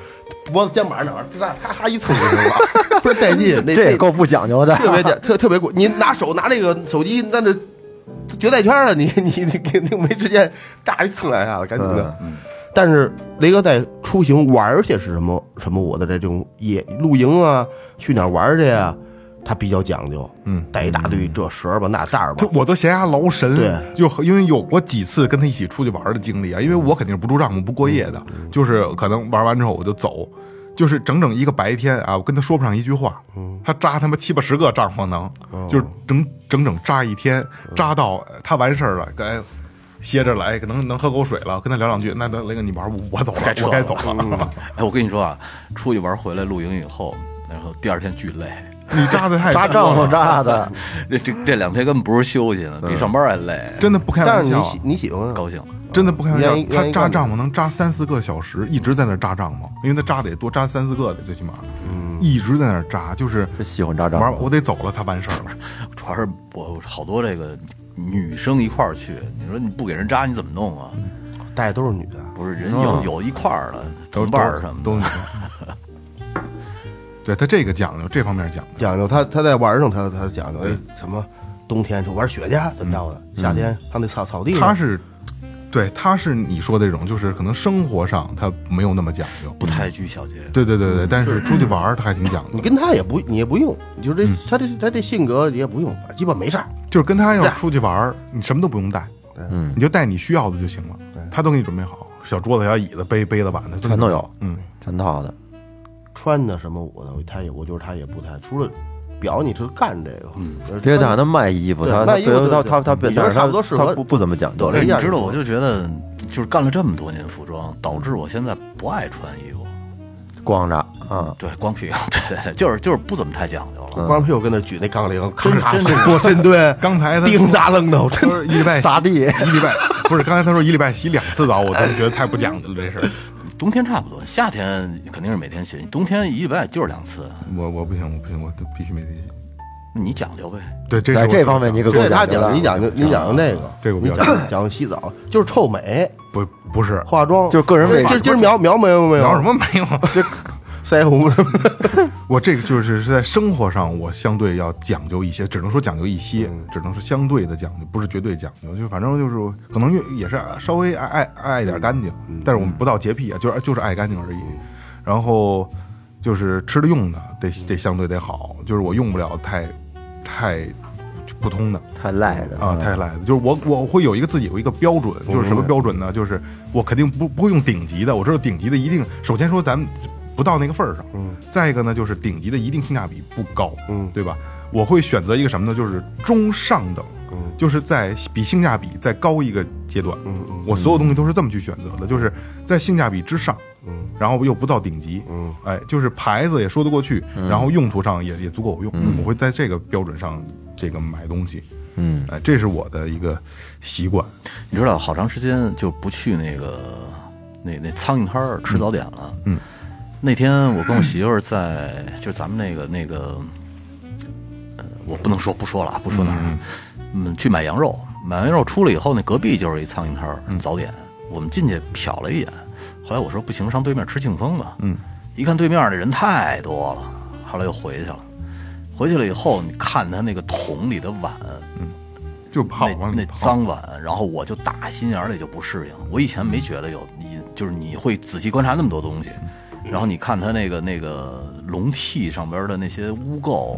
脖子肩膀那玩意儿，咔咔咔一蹭就行了，倍儿带劲。那那这也够不讲究的。特别简特特别贵，你拿手拿那个手机，那这绝代圈了，你你你肯定没时间，炸一蹭两下子，赶紧的。但是雷哥在出行玩去是什么什么我的这种野露营啊，去哪儿玩去呀、他比较讲究，嗯，带一大堆这蛇儿吧那袋儿吧就，我都嫌他劳神，对，就因为有过几次跟他一起出去玩的经历啊，因为我肯定是不住帐篷、不过夜的，就是可能玩完之后我就走，就是整整一个白天啊，我跟他说不上一句话，他扎他妈七八十个帐篷能，就是整整整扎一天，扎到他完事儿了，该歇着了，哎，能能喝口水了，跟他聊两句，那那雷哥你玩，我走了，我该走了，*laughs* 哎，我跟你说啊，出去玩回来露营以后，然后第二天巨累，你扎的太扎帐篷扎的，*laughs* 这这这两天根本不是休息呢，比上班还累，真的不开玩笑。你喜。你喜欢。啊高兴。真的不开玩笑。愿意，他愿意干扎帐篷能扎三四个小时，一直在那儿扎帐篷，因为他扎得多，扎三四个的最起码，一直在那儿扎，就是这喜欢扎帐玩篷。我得走了，他完事儿了。主要是我好多这个女生一块儿去，你说你不给人扎你怎么弄啊？带的都是女的，不是人有有一块儿的同伴儿什么的，都对他这个讲究，这方面讲究，讲究他他在玩儿上他他讲究哎什么冬天就玩雪去怎么着的，夏天上那草草地上他是对他是你说的这种，就是可能生活上他没有那么讲究。不太拘小节。对对对对，但是出去玩儿他还挺讲究你，跟他也不你也不用，你就这他这他这性格也不用，基本没事儿。就是跟他要出去玩儿，你什么都不用带，嗯你就带你需要的就行了，他都给你准备好，小桌子、小椅子、杯杯子、碗的全都有嗯，全套的。穿的什么我的，他也我觉得他也不太，除了表你是干这个，嗯，别打他卖衣服，他卖衣服对他对他他但是你觉得差不多他适合他不不怎么讲究得。了哎，一样你知道，就我就觉得，就是干了这么多年服装，导致我现在不爱穿衣服。光着啊，对，光屁股，*laughs* 对对对，就是就是不怎么太讲究了。光屁股跟那举那杠铃，真真是做深蹲，刚才他叮当楞的，我真他说一礼拜砸地一礼拜不是，刚才他说一礼拜洗两次澡，我真觉得太不讲究了这事儿。冬天差不多，夏天肯定是每天洗，冬天一礼拜就是两次。我我不行，我不行，我都必须每天洗。那你讲究呗。对，这是在这方面你可够讲究的，你讲究，你讲究那个，这个我比较你讲究讲究洗澡，就是臭美，不不是化妆就是个人卫生今儿今儿描描没有没有？苗什么没有？*laughs* 这腮红什么的？*laughs* 我这个就是是在生活上，我相对要讲究一些，只能说讲究一些，只能是相对的讲究，不是绝对讲究。就反正就是可能也是稍微爱爱爱一点干净，但是我们不到洁癖啊，就是就是爱干净而已。然后就是吃的用的得得相对得好，就是我用不了太太普通的。太赖的啊，太赖的，就是我我会有一个自己有一个标准，就是什么标准呢？就是我肯定不不会用顶级的，我知道顶级的一定首先说咱们不到那个份儿上，嗯，再一个呢就是顶级的一定性价比不高，嗯。对吧？我会选择一个什么呢？就是中上等，嗯，就是在比性价比再高一个阶段，嗯嗯，我所有东西都是这么去选择的，就是在性价比之上，嗯，然后又不到顶级，嗯，哎，就是牌子也说得过去，然后用途上也也足够用，我会在这个标准上这个买东西。嗯，哎，这是我的一个习惯。你知道，好长时间就不去那个那那苍蝇摊儿吃早点了。嗯，那天我跟我媳妇儿在，就是咱们那个那个，呃，我不能说不说了啊，不说哪儿。嗯，去买羊肉，买完羊肉出来以后，那隔壁就是一苍蝇摊儿早点。我们进去瞟了一眼，后来我说不行，上对面吃庆丰吧。嗯，一看对面的人太多了，后来又回去了。回去了以后，你看他那个桶里的碗，就泡那那往里泡。脏碗，然后我就打心眼儿里就不适应。我以前没觉得有，你就是你会仔细观察那么多东西，然后你看它那个那个笼屉上边的那些污垢，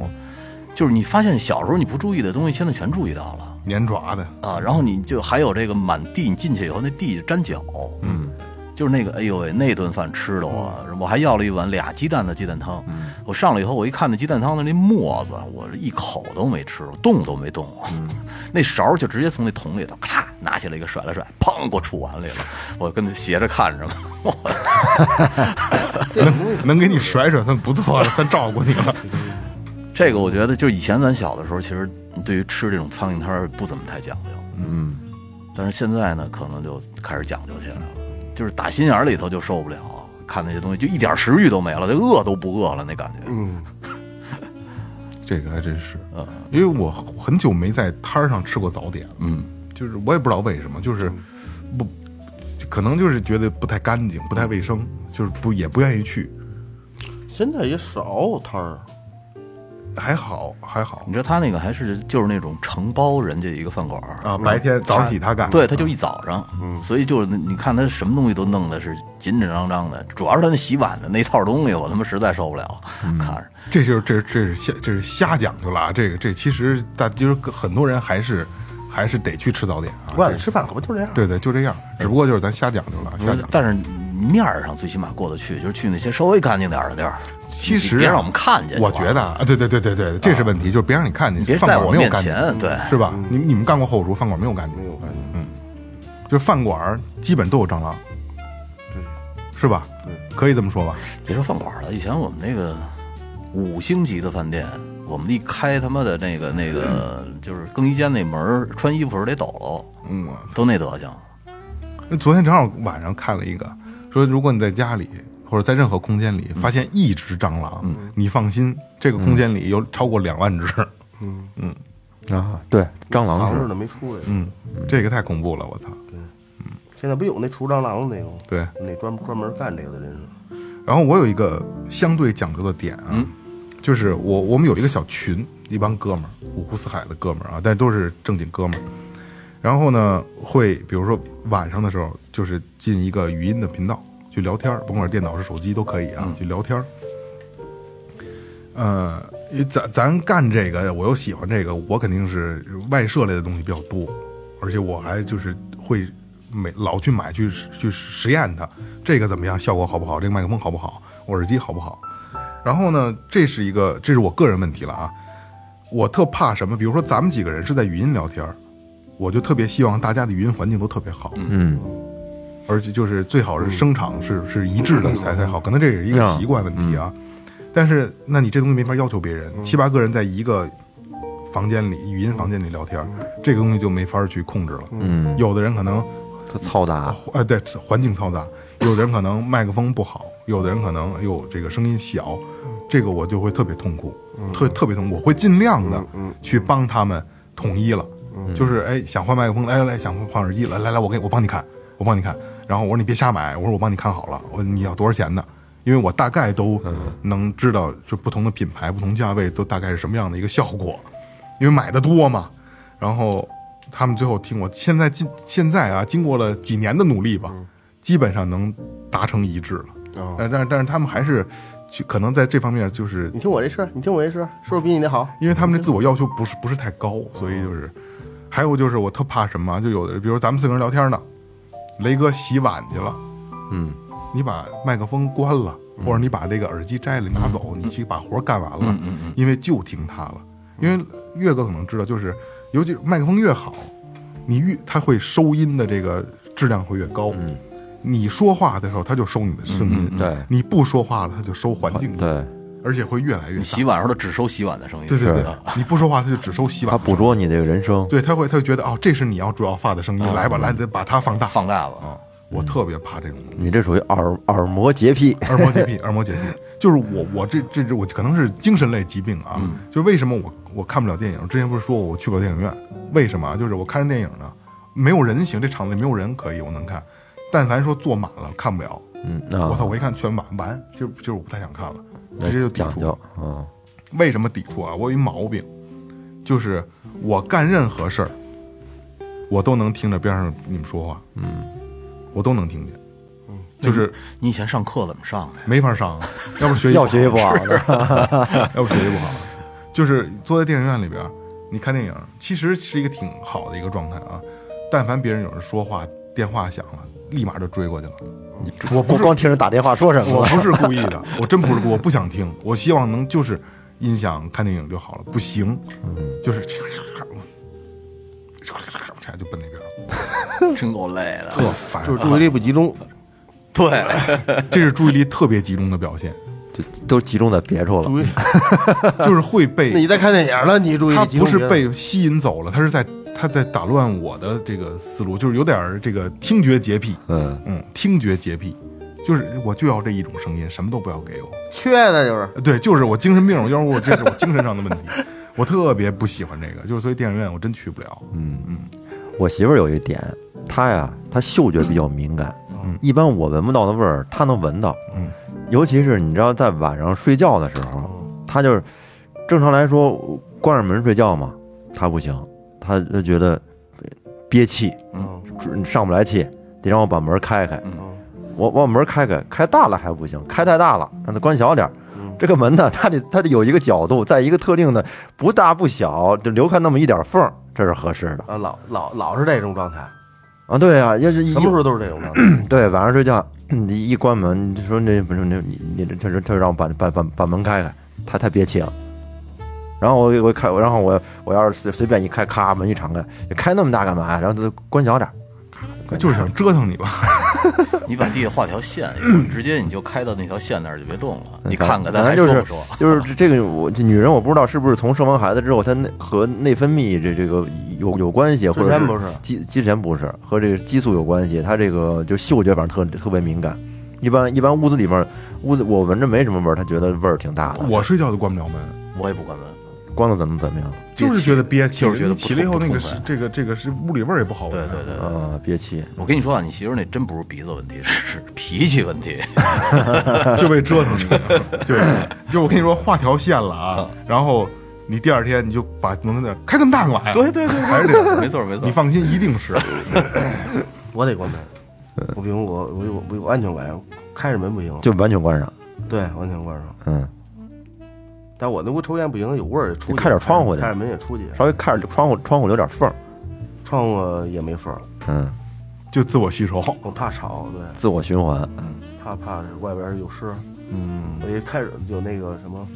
就是你发现小时候你不注意的东西，现在全注意到了粘爪的，啊。然后你就还有这个满地，你进去以后那地粘脚，嗯。就是那个，哎呦喂，那顿饭吃的我，我还要了一碗俩鸡蛋的鸡蛋汤。我上来以后，我一看那鸡蛋汤的那沫子，我这一口都没吃，动都没动。嗯 *laughs* 那勺就直接从那桶里头咔拿起来一个甩了甩，砰给我杵碗里了。我跟他斜着看着嘛，我能能给你甩甩算不错了，算照顾你了。这个我觉得就以前咱小的时候，其实对于吃这种苍蝇摊儿不怎么太讲究。嗯，但是现在呢，可能就开始讲究起来了，就是打心眼里头就受不了，看那些东西就一点食欲都没了，就饿都不饿了那感觉。嗯，*laughs* 这个还真是，因为我很久没在摊儿上吃过早点了，嗯，就是我也不知道为什么，就是不，可能就是觉得不太干净，不太卫生，就是不也不愿意去。现在也少摊儿，还好还好你知道他那个还是就是那种承包人家一个饭馆儿啊，白天早起他干，对，他就一早上，所以就是你看他什么东西都弄的是紧紧张张的，主要是他那洗碗的那套东西，我他妈实在受不了，看着。这就是这这是瞎这是瞎讲究了啊！这个这其实大就是很多人还是还是得去吃早点啊。外面吃饭可不就这样？对对，就这样，只不过就是咱瞎讲究了，瞎讲究。但是面儿上最起码过得去，就是去那些稍微干净点儿的地儿。其实别让我们看见。我觉得啊，对对对对对，这是问题，就是别让你看见，你别饭在我面馆没有干净前，对，是吧？你你们干过后厨，饭馆没有干净，没有感觉。就是饭馆基本都有蟑螂，对，是吧？对，可以这么说吧？别说饭馆了，以前我们那个五星级的饭店，我们一开他妈的那个那个就是更衣间那门儿穿衣服时候得抖搂，嗯，都那德行。那昨天正好晚上看了一个，说如果你在家里或者在任何空间里发现一只蟑螂，你放心，这个空间里有超过两万只。嗯嗯啊，对，蟑螂是忙着呢没出来。嗯，这个太恐怖了，我操！对，嗯现在不有那除蟑螂的那个吗？对，那专专门干这个的人是。然后我有一个相对讲究的点啊，就是我我们有一个小群，一帮哥们儿，五湖四海的哥们儿啊，但都是正经哥们儿。然后呢，会比如说晚上的时候，就是进一个语音的频道去聊天儿，甭管是电脑是手机都可以啊，去聊天儿。呃，咱咱干这个，我又喜欢这个，我肯定是外设类的东西比较多，而且我还就是会每老去买去去实验它，这个怎么样，效果好不好，这个麦克风好不好，我耳机好不好，然后呢，这是一个，这是我个人问题了啊。我特怕什么？比如说咱们几个人是在语音聊天儿，我就特别希望大家的语音环境都特别好，嗯而且就是最好是声场是是一致的才才好。可能这也是一个习惯问题啊。但是，那你这东西没法要求别人，七八个人在一个房间里语音房间里聊天儿，这个东西就没法去控制了。嗯，有的人可能它嘈杂，呃，对，环境嘈杂，有的人可能麦克风不好，有的人可能有这个声音小，这个我就会特别痛苦，特特别痛苦，我会尽量的去帮他们统一了，就是哎，想换麦克风，来来来，想换耳机，来来来，我给我帮你看，我帮你看，然后我说你别瞎买，我说我帮你看好了，我你要多少钱的？因为我大概都能知道，就不同的品牌、不同价位都大概是什么样的一个效果，因为买的多嘛。然后他们最后听我现在经现在啊，经过了几年的努力吧，基本上能达成一致了。哦但但是但是他们还是去可能在这方面就是你听我这事儿，你听我这事儿，是不是比你那好？因为他们这自我要求不是不是太高，所以就是，还有就是我特怕什么啊，就有的比如咱们四个人聊天呢，雷哥洗碗去了，嗯，你把麦克风关了，或者你把这个耳机摘了拿走，你去把活干完了，因为就听他了。因为岳哥可能知道，就是尤其麦克风越好，你越他会收音的这个质量会越高。你说话的时候，它就收你的声音；对你不说话了，它就收环境音，对，而且会越来越大。你洗碗的时候只收洗碗的声音，对对对，你不说话，它就只收洗碗它。捕捉你这个人声，对，他会，他就觉得哦，这是你要主要发的声音，来吧，来，得把它放大。放大了。我特别怕这种你这属于耳耳膜洁癖，耳膜洁癖，耳膜洁癖，*laughs* 就是我，我这这这我可能是精神类疾病啊。就是为什么我我看不了电影？之前不是说我去不了电影院？为什么啊？就是我看着电影呢，没有人行，这场子里没有人可以，我能看。但凡说坐满了，看不了。嗯，我操！啊，我一看全满完，就就是我不太想看了，直接就抵触。讲究，嗯，为什么抵触啊？我有一毛病，就是我干任何事儿，我都能听着边上你们说话，嗯，我都能听见，嗯，就是你以前上课怎么上的？没法上啊，要不学习要学习不好 *laughs* 的，要不学习不好，就是坐在电影院里边，你看电影，其实是一个挺好的一个状态啊。但凡别人有人说话，电话响了，立马就追过去了。我不光听人打电话说什么，我不是故意的，我真不是，我不想听，我希望能就是音响看电影就好了，不行，就是这就奔那边了，*laughs* 真够累的。特烦。就是注意力不集中。*laughs* 对，*laughs* 这是注意力特别集中的表现，就都集中在别处了。就是会那被你在看电影了，你注意他不是被吸引走了，他是在他在打乱我的这个思路，就是有点儿这个听觉洁癖，嗯，嗯，听觉洁癖，就是我就要这一种声音，什么都不要给我。缺的就是。对，就是我精神病，要是我这是我精神上的问题，*laughs* 我特别不喜欢这个，就是所以电影院我真去不了。嗯。嗯。我媳妇儿有一点，她呀，她嗅觉比较敏感，嗯。一般我闻不到的味儿，她能闻到。嗯，尤其是你知道，在晚上睡觉的时候，她就是正常来说关上门睡觉嘛，她不行，她就觉得憋气，嗯上不来气，得让我把门开开。嗯我我把门开开，开大了还不行，开太大了，让它关小点儿。这个门呢，它得它得有一个角度，在一个特定的不大不小，就留开那么一点缝儿，这是合适的啊，老老老是这种状态，啊。对啊，要是一什么时候都是这种状态。*clears throat* 对晚上睡觉，你一关门，你说那不是那你你他说他说让我把把把把门开开，他太憋气了。然后我我开，然后我我要是随随便一开，咔门一敞开，开那么大干嘛呀？然后他关小点儿，就是想折腾你吧，*laughs* 你把地下画条线，*clears throat* 直接你就开到那条线那儿就别动了。你看看反咱还正就是说不说？*laughs* 就是这这个我这女人我不知道是不是从生完孩子之后，她内和内分泌这这个有有关系，或者前不是激之前不是和这个激素有关系，她这个就嗅觉反正特特别敏感。一般一般屋子里面屋子我闻着没什么味儿，她觉得味儿挺大的。我睡觉都关不了门，我也不关门。关了怎么怎么样？就是觉得憋气，就是觉得你起来以后那个是这个这个是屋里味儿也不好闻。对对对，啊，憋气。我跟你说啊，你媳妇儿那真不是鼻子问题，是脾气问题。*laughs* 就被折腾你。*laughs* 对，就我跟你说画条线了啊，然后你第二天你就把门那开这么大干嘛呀？对对对，还是这样。没错没错。你放心，一定是。*laughs* 我得关门，我不行，我我我我有安全感，开着门不行，就完全关上。对，完全关上。嗯，但我那屋抽烟不行，有味儿也出去，开点窗户去开着门也出去，稍微看着窗户窗户留点缝儿。窗户也没缝儿，嗯，就自我吸收。我怕吵，对，自我循环。嗯怕怕外边有湿，嗯，我一开始有那个什么，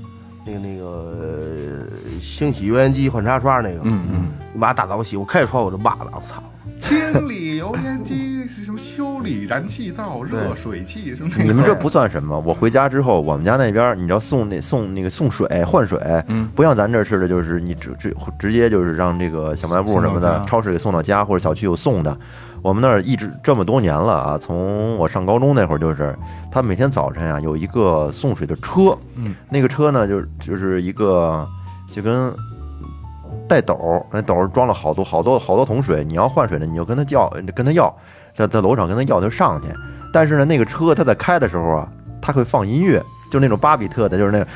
那个那个呃清洗油烟机换插刷那个，嗯嗯，你把大澡洗，我开着窗我就骂了，我操！清理油烟机是什么？修理燃气灶、热水器什么？你们这不算什么。我回家之后，我们家那边你知道送那送那个送水换水，嗯不像咱这似的，就是你直直直接就是让这个小卖部什么的超市给送到家，或者小区有送的。我们那儿一直这么多年了啊，从我上高中那会儿就是，他每天早晨啊有一个送水的车，嗯，那个车呢就就是一个就跟带斗，那斗装了好多好多好多桶水，你要换水呢，你就跟他叫，跟他要，在在楼上跟他要，他上去。但是呢，那个车他在开的时候啊，他会放音乐，就是那种巴比特的，就是那个。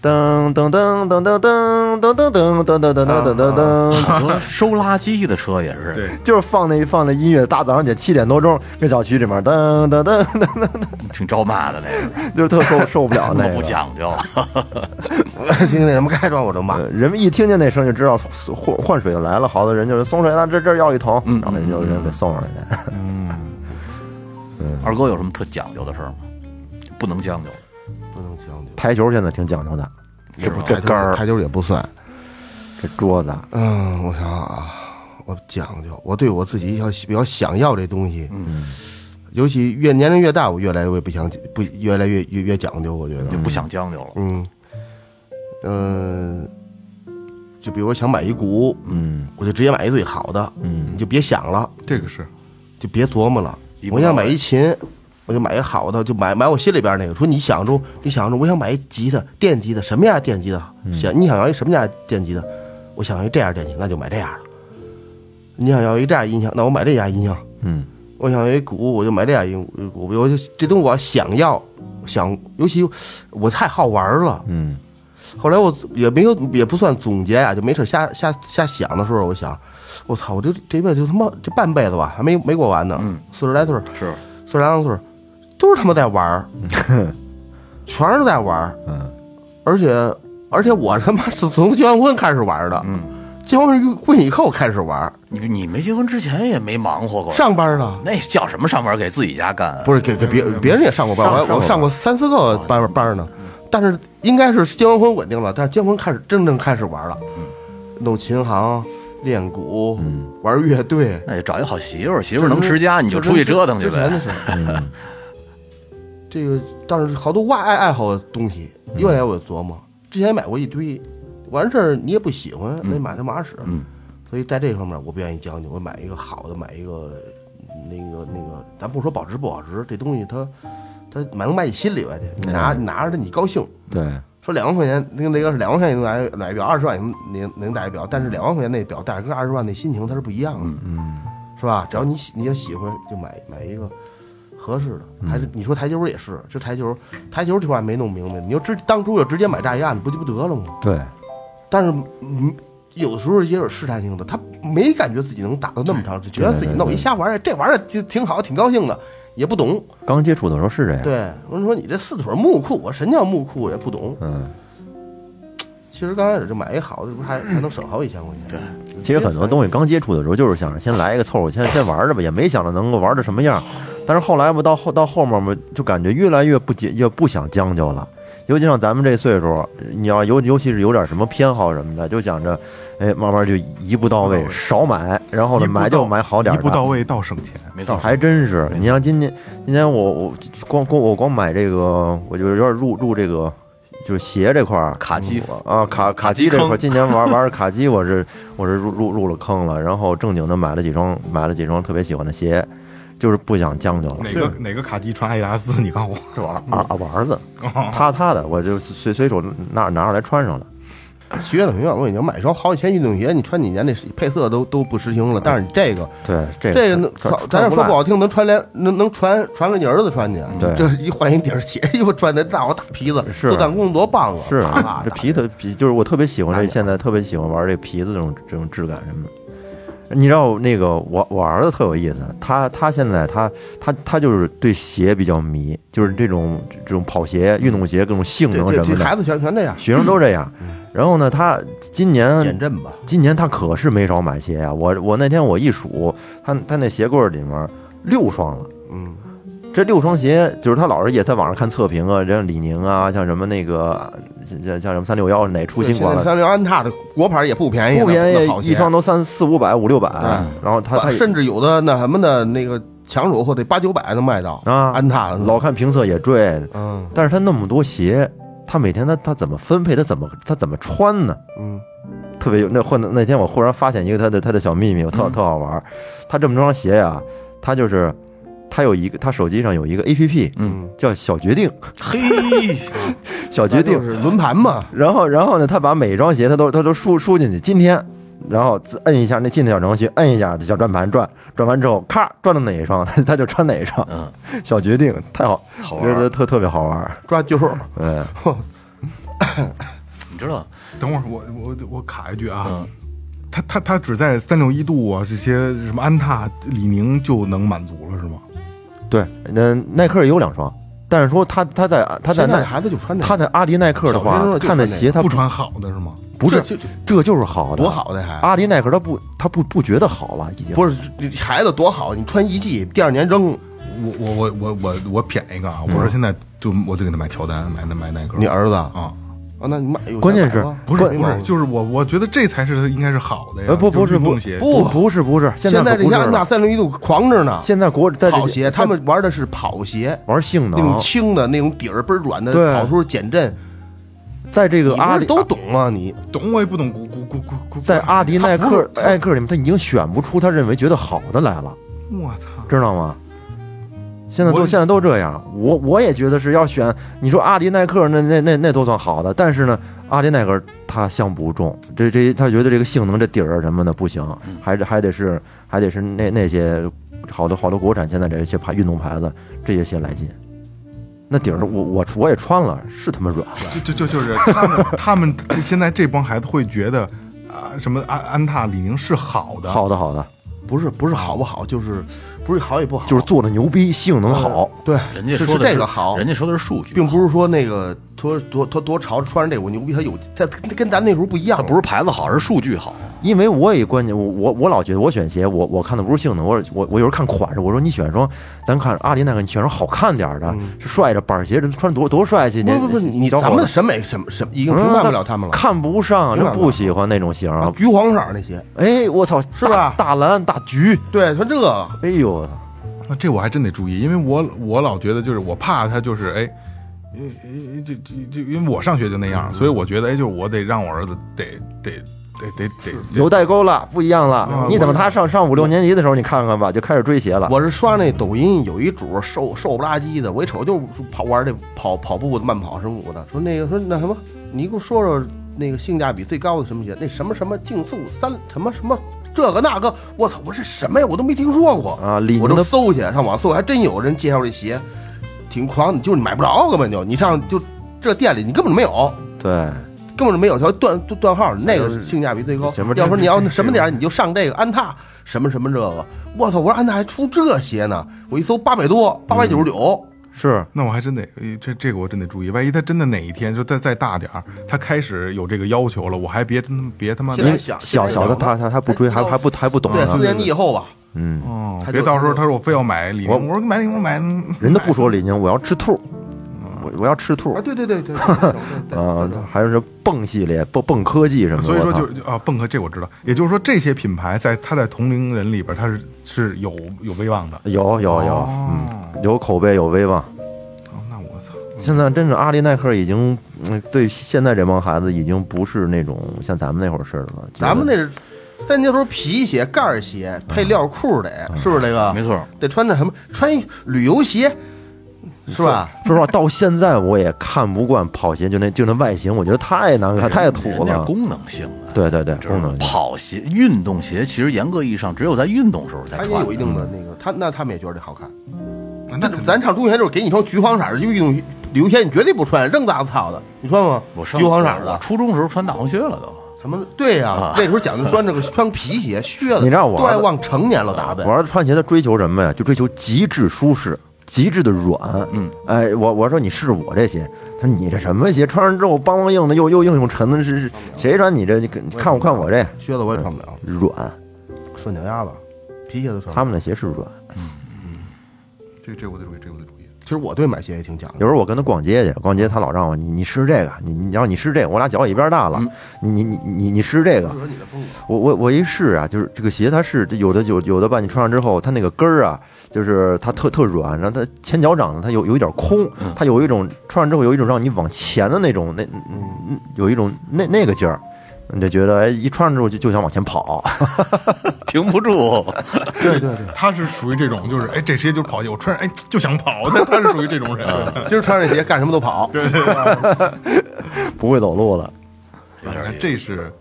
噔噔噔噔噔噔噔噔噔噔噔噔噔噔噔，收垃圾的车也是，对，就是放那放那音乐，大早上起七点多钟，跟小区里面噔噔噔噔噔，挺招骂的那个，就是特受受不了 *laughs* 那个。不讲究。*laughs* 我 *laughs* 听见什么开窗我都骂，呃人们一听见那声就知道换换水的来了，好多人就是送水了，这这要一桶，嗯然后人就人给送上去。嗯 *laughs* 二哥有什么特讲究的事儿吗？不能将就。不能将就。台球现在挺讲究的，这不这杆儿台球也不算。这桌子，嗯，我想想啊，我讲究，我对我自己要比较想要这东西，嗯，尤其越年龄越大，我越来越不想不越来越越越讲究，我觉得就，不想将就了。嗯，嗯、就比如我想买一鼓，嗯我就直接买一最好的，嗯你就别想了，这个是就别琢磨了我想买一琴，我就买一好的，就买买我心里边那个。说你想中，你想中，我想买一吉他，电吉他，什么样电吉他？想你想要一什么样电吉他？我想要一这样电吉他，那就买这样的。你想要一这样音响，那我买这家音响。嗯我想要一鼓，我就买这样一鼓。我就这东西我想要，想，尤其我太好玩了。嗯后来我也没有也不算总结呀、就没事瞎瞎瞎想的时候，我想，我操，我这这辈子就他妈这半辈子吧，还没没过完呢，嗯。四十来岁，是，四十来岁，都是他妈在玩儿，*laughs* 全是在玩儿，嗯。而且而且我他妈是从结完婚开始玩的，嗯，结完婚以后开始玩，你你没结婚之前也没忙活过，上班呢。那叫什么上班？给自己家干？不是给给别别人也上过班，我我上过三四个班班呢，但是应该是结完婚稳定了，但是结婚开始真正开始玩了，弄琴行、练鼓、嗯。玩乐队，那就找一好媳妇儿，媳妇儿能持家，你就出去折腾去呗。这个但是好多外爱爱好的东西，越来越我琢磨。之前买过一堆，完事儿你也不喜欢，那买它嘛使？嗯。所以在这方面我不愿意教你，我买一个好的，买一个那个那个，咱不说保值不保值，这东西它它买能买你心里边去，你拿你拿着它你高兴。对，说两万块钱，那个那个是两万块钱能买买表，二十万能能能戴表，但是两万块钱那表戴着跟二十万那心情它是不一样的，嗯是吧？只要你喜你要喜欢，就买买一个合适的。还是你说台球也是，这台球台球这块没弄明白，你就直当初就直接买炸样，你不就不得了吗？对，但是嗯，有的时候也有试探性的，他没感觉自己能打到那么长，只觉得自己弄一瞎玩意儿，这玩意儿就挺好，挺高兴的，也不懂。刚接触的时候是这样。对，我跟你说你这四腿木库，我什么叫木库也不懂。嗯，其实刚开始就买一好的，不是还还能省好几千块钱？对，其实很多东西刚接触的时候，就是想着先来一个凑合，先先玩着吧，也没想着能够玩的什么样。但是后来吧，到后到后面嘛，就感觉越来越不解，越不想将就了。尤其像咱们这岁数，你要尤尤其是有点什么偏好什么的，就想着，哎，慢慢就一步到位，少买，然后呢买就买好点。一步到位到省钱。没错，还真是，你像今年，今年我我光光我光买这个，我就有点入入这个，就是鞋这块儿卡机啊，卡卡机这块儿，*laughs* 今年玩玩卡机，我是我是入入入了坑了，然后正经的买了几双买了几双特别喜欢的鞋，就是不想将就了。哪个哪个卡机穿阿迪达斯？你告诉我。是吧？儿儿我儿子，他他的，我就随随手拿拿上来穿上了。学的很远，我跟你讲，买一双好几千运动鞋，你穿几年那配色都都不实行了。但是你这个对，这这个能，咱这说不好听，能穿连能能传传给你儿子穿去。对这一换一底儿鞋，衣服穿那大我大皮子，是做弹弓多棒啊！是啪啪这皮特皮，就是我特别喜欢这，现在特别喜欢玩这皮子这种这种质感什么的。你知道那个我我儿子特有意思，他他现在他他他就是对鞋比较迷，就是这种这种跑鞋、运动鞋各种性这能什么的，这这孩子全全这样，学生都这样。然后呢，他今年减震吧。今年他可是没少买鞋呀、我我那天我一数，他他那鞋柜里面六双了。嗯，这六双鞋就是他老是也在网上看测评啊，像李宁啊，像什么那个像像像什么三六幺哪出新款了，三六安踏的国牌也不便宜，不便宜，一双都三四五百五六百，然后他他甚至有的那什么的那个抢手货得八九百能卖到啊安踏老看评测也追，嗯。但是他那么多鞋，他每天他他怎么分配，他怎么他怎么穿呢？嗯特别有那或者那天我忽然发现一个他的他的小秘密，我特特好玩儿。他这么双鞋呀，他就是他有一个他手机上有一个 A P P，嗯，叫小决定，嘿，*laughs* 小决定就。是轮盘嘛，然后然后呢，他把每一双鞋他都他都输输进去，今天。然后自摁一下那进的小程序，摁一下小转盘转，转完之后，咔转到哪一双，他 *laughs* 他就穿哪一双。嗯，小决定太好，我好玩。觉得特特别好玩。抓阄儿，嗯，*coughs* 你知道，等会儿我我我卡一句啊，嗯他他他只在三六一度啊这些什么安踏、李宁就能满足了是吗？对，那耐克也有两双，但是说他他在他在耐孩子就穿这，他在阿迪耐克的话看的鞋他不穿好的是吗？不是这就是好的，多好的还阿迪耐克他不他不不觉得好了，已经不是孩子多好，你穿一季，第二年扔，我我我我我我谝一个啊，我说现在就我就给他买乔丹，买那买耐克。你儿子啊，啊，那你买有关键是不是不是，就是我我觉得这才是应该是好的呀。呃不不是不不不是不是，现在这些安踏了三六一度狂着呢，现在国在这跑鞋，他们玩的是跑鞋，玩性能那种，轻的那种底儿倍儿软的，对跑出减震，在这个阿迪都懂吗？你懂我也不懂，咕咕咕咕咕。在阿迪耐克耐克里面，他已经选不出他认为觉得好的来了，我操！知道吗？现在都现在都这样，我我也觉得是要选。你说阿迪耐克那那那那都算好的，但是呢，阿迪耐克它相不中，这这他觉得这个性能这底儿什么的不行，还是还得是还得是那那些好多好多国产现在这些牌运动牌子这些鞋来劲。那底儿我我我也穿了，是他妈软。就就就就是他们他们这现在这帮孩子会觉得啊什么安安踏、李宁是好的，好的好的，不是不是好不好，就是不是好与不好，就是做的牛逼，性能好。对，是是人家说的这个好，人家说的是数据，并不是说那个多多多多潮穿着这个我牛逼，他有他跟咱那时候不一样，他不是牌子好，而是数据好。因为我也关键，我我我老觉得我选鞋，我我看的不是性能，我我我有时候看款式，我说你选双，咱看阿迪那个，你选双好看点儿的，是帅的板鞋，这穿多多帅气！不不不，你咱们的审美什么什么已经评判不了他们了。看不上，评判不喜欢那种型。橘黄色那鞋，哎，我操，是吧？大大蓝大橘，对，穿这个。哎呦，我操那这我还真得注意，因为我我老觉得就是我怕他就是哎，呃呃这这这，因为我上学就那样，所以我觉得哎，就是我得让我儿子得得得得得有代沟了，不一样了。嗯你等他上上五六年级的时候，你看看吧，就开始追鞋了。我是刷那抖音，有一主瘦瘦不拉几的，我一瞅就跑玩这跑跑步的慢跑什么的，说那个说那什么，你给我说说那个性价比最高的什么鞋？那什么什么竞速三什么什么这个那个，我操，我这什么呀？我都没听说过啊我都的搜去，上网搜，还真有人介绍这鞋，挺狂的，就是你买不着，根本就你上就这店里你根本就没有。对，根本就没有条断断断号，那个是性价比最高。要说你要什么点儿，你就上这个安踏什么什么这个。我操！我说安踏还出这鞋呢，我一搜八百多，八百九十九。是。那我还真得呃这这个我真得注意，万一他真的哪一天就再再大点儿，他开始有这个要求了，我还别真别他妈的现在小小小的他他他不追，还还不还不懂对，呢四。年级以后吧，嗯，哦，别到时候他说我非要买李宁，我我说买李宁买，人都不说李宁，我要吃兔，我我要吃兔啊，对对对对啊，*laughs* 还是蹦系列、蹦蹦科技什么的。所以说就啊，蹦科这我知道，也就是说这些品牌在他在同龄人里边他是是有有威望的。有有有，哦嗯，有口碑，有威望。哦，那我操，现在真是阿迪耐克已经，嗯，对现在这帮孩子已经不是那种像咱们那会儿似的了。咱们那是三节头皮鞋、盖儿鞋配料裤得，是不是这个？没错，得穿那什么，穿旅游鞋，是吧？说实话，到现在我也看不惯跑鞋，就那就那外形，我觉得太难看，太土了。功能性的。对对对，功能性跑鞋、运动鞋，其实严格意义上只有在运动时候才穿他也有一。定的那个，他那他们也觉得这好看。那那咱上中学就是给你一双橘黄色儿的运动旅游鞋，你绝对不穿，扔大子操的，你穿吗？我上橘黄色的，初中时候穿大红靴了都。什么？对呀、啊那时候讲究穿这个穿皮鞋、靴子，你知道我都爱往成年了打扮我。儿子穿鞋他追求什么呀？就追求极致舒适，极致的软。嗯，哎，我我说你试试我这鞋，他说你这什么鞋？穿上之后梆梆硬的，又又硬又沉的，是是谁穿你这？你看看我看我这靴子我也穿不了，软，顺脚丫子，皮鞋都穿。他们的鞋是软。嗯嗯这这我得注意，这我得注意。其实我对买鞋也挺讲究有。时候我跟他逛街去，逛街他老让我你你试试这个，你你要你试这个，我俩脚一边大了，你你你你你试这个，我我我一试啊，就是这个鞋它是有的有有的吧，你穿上之后，它那个跟儿啊，就是它特特软，然后它前脚掌呢，它有有一点空，它有一种穿上之后有一种让你往前的那种那嗯有一种那那个劲儿，你就觉得哎一穿上之后就就想往前跑，*laughs* 停不住。*laughs* 对对对，他是属于这种，就是哎，这鞋就是跑鞋，我穿上哎就想跑，他 *laughs* 他是属于这种人。今儿穿上这鞋干什么都跑。对对不会走路了。你看，这是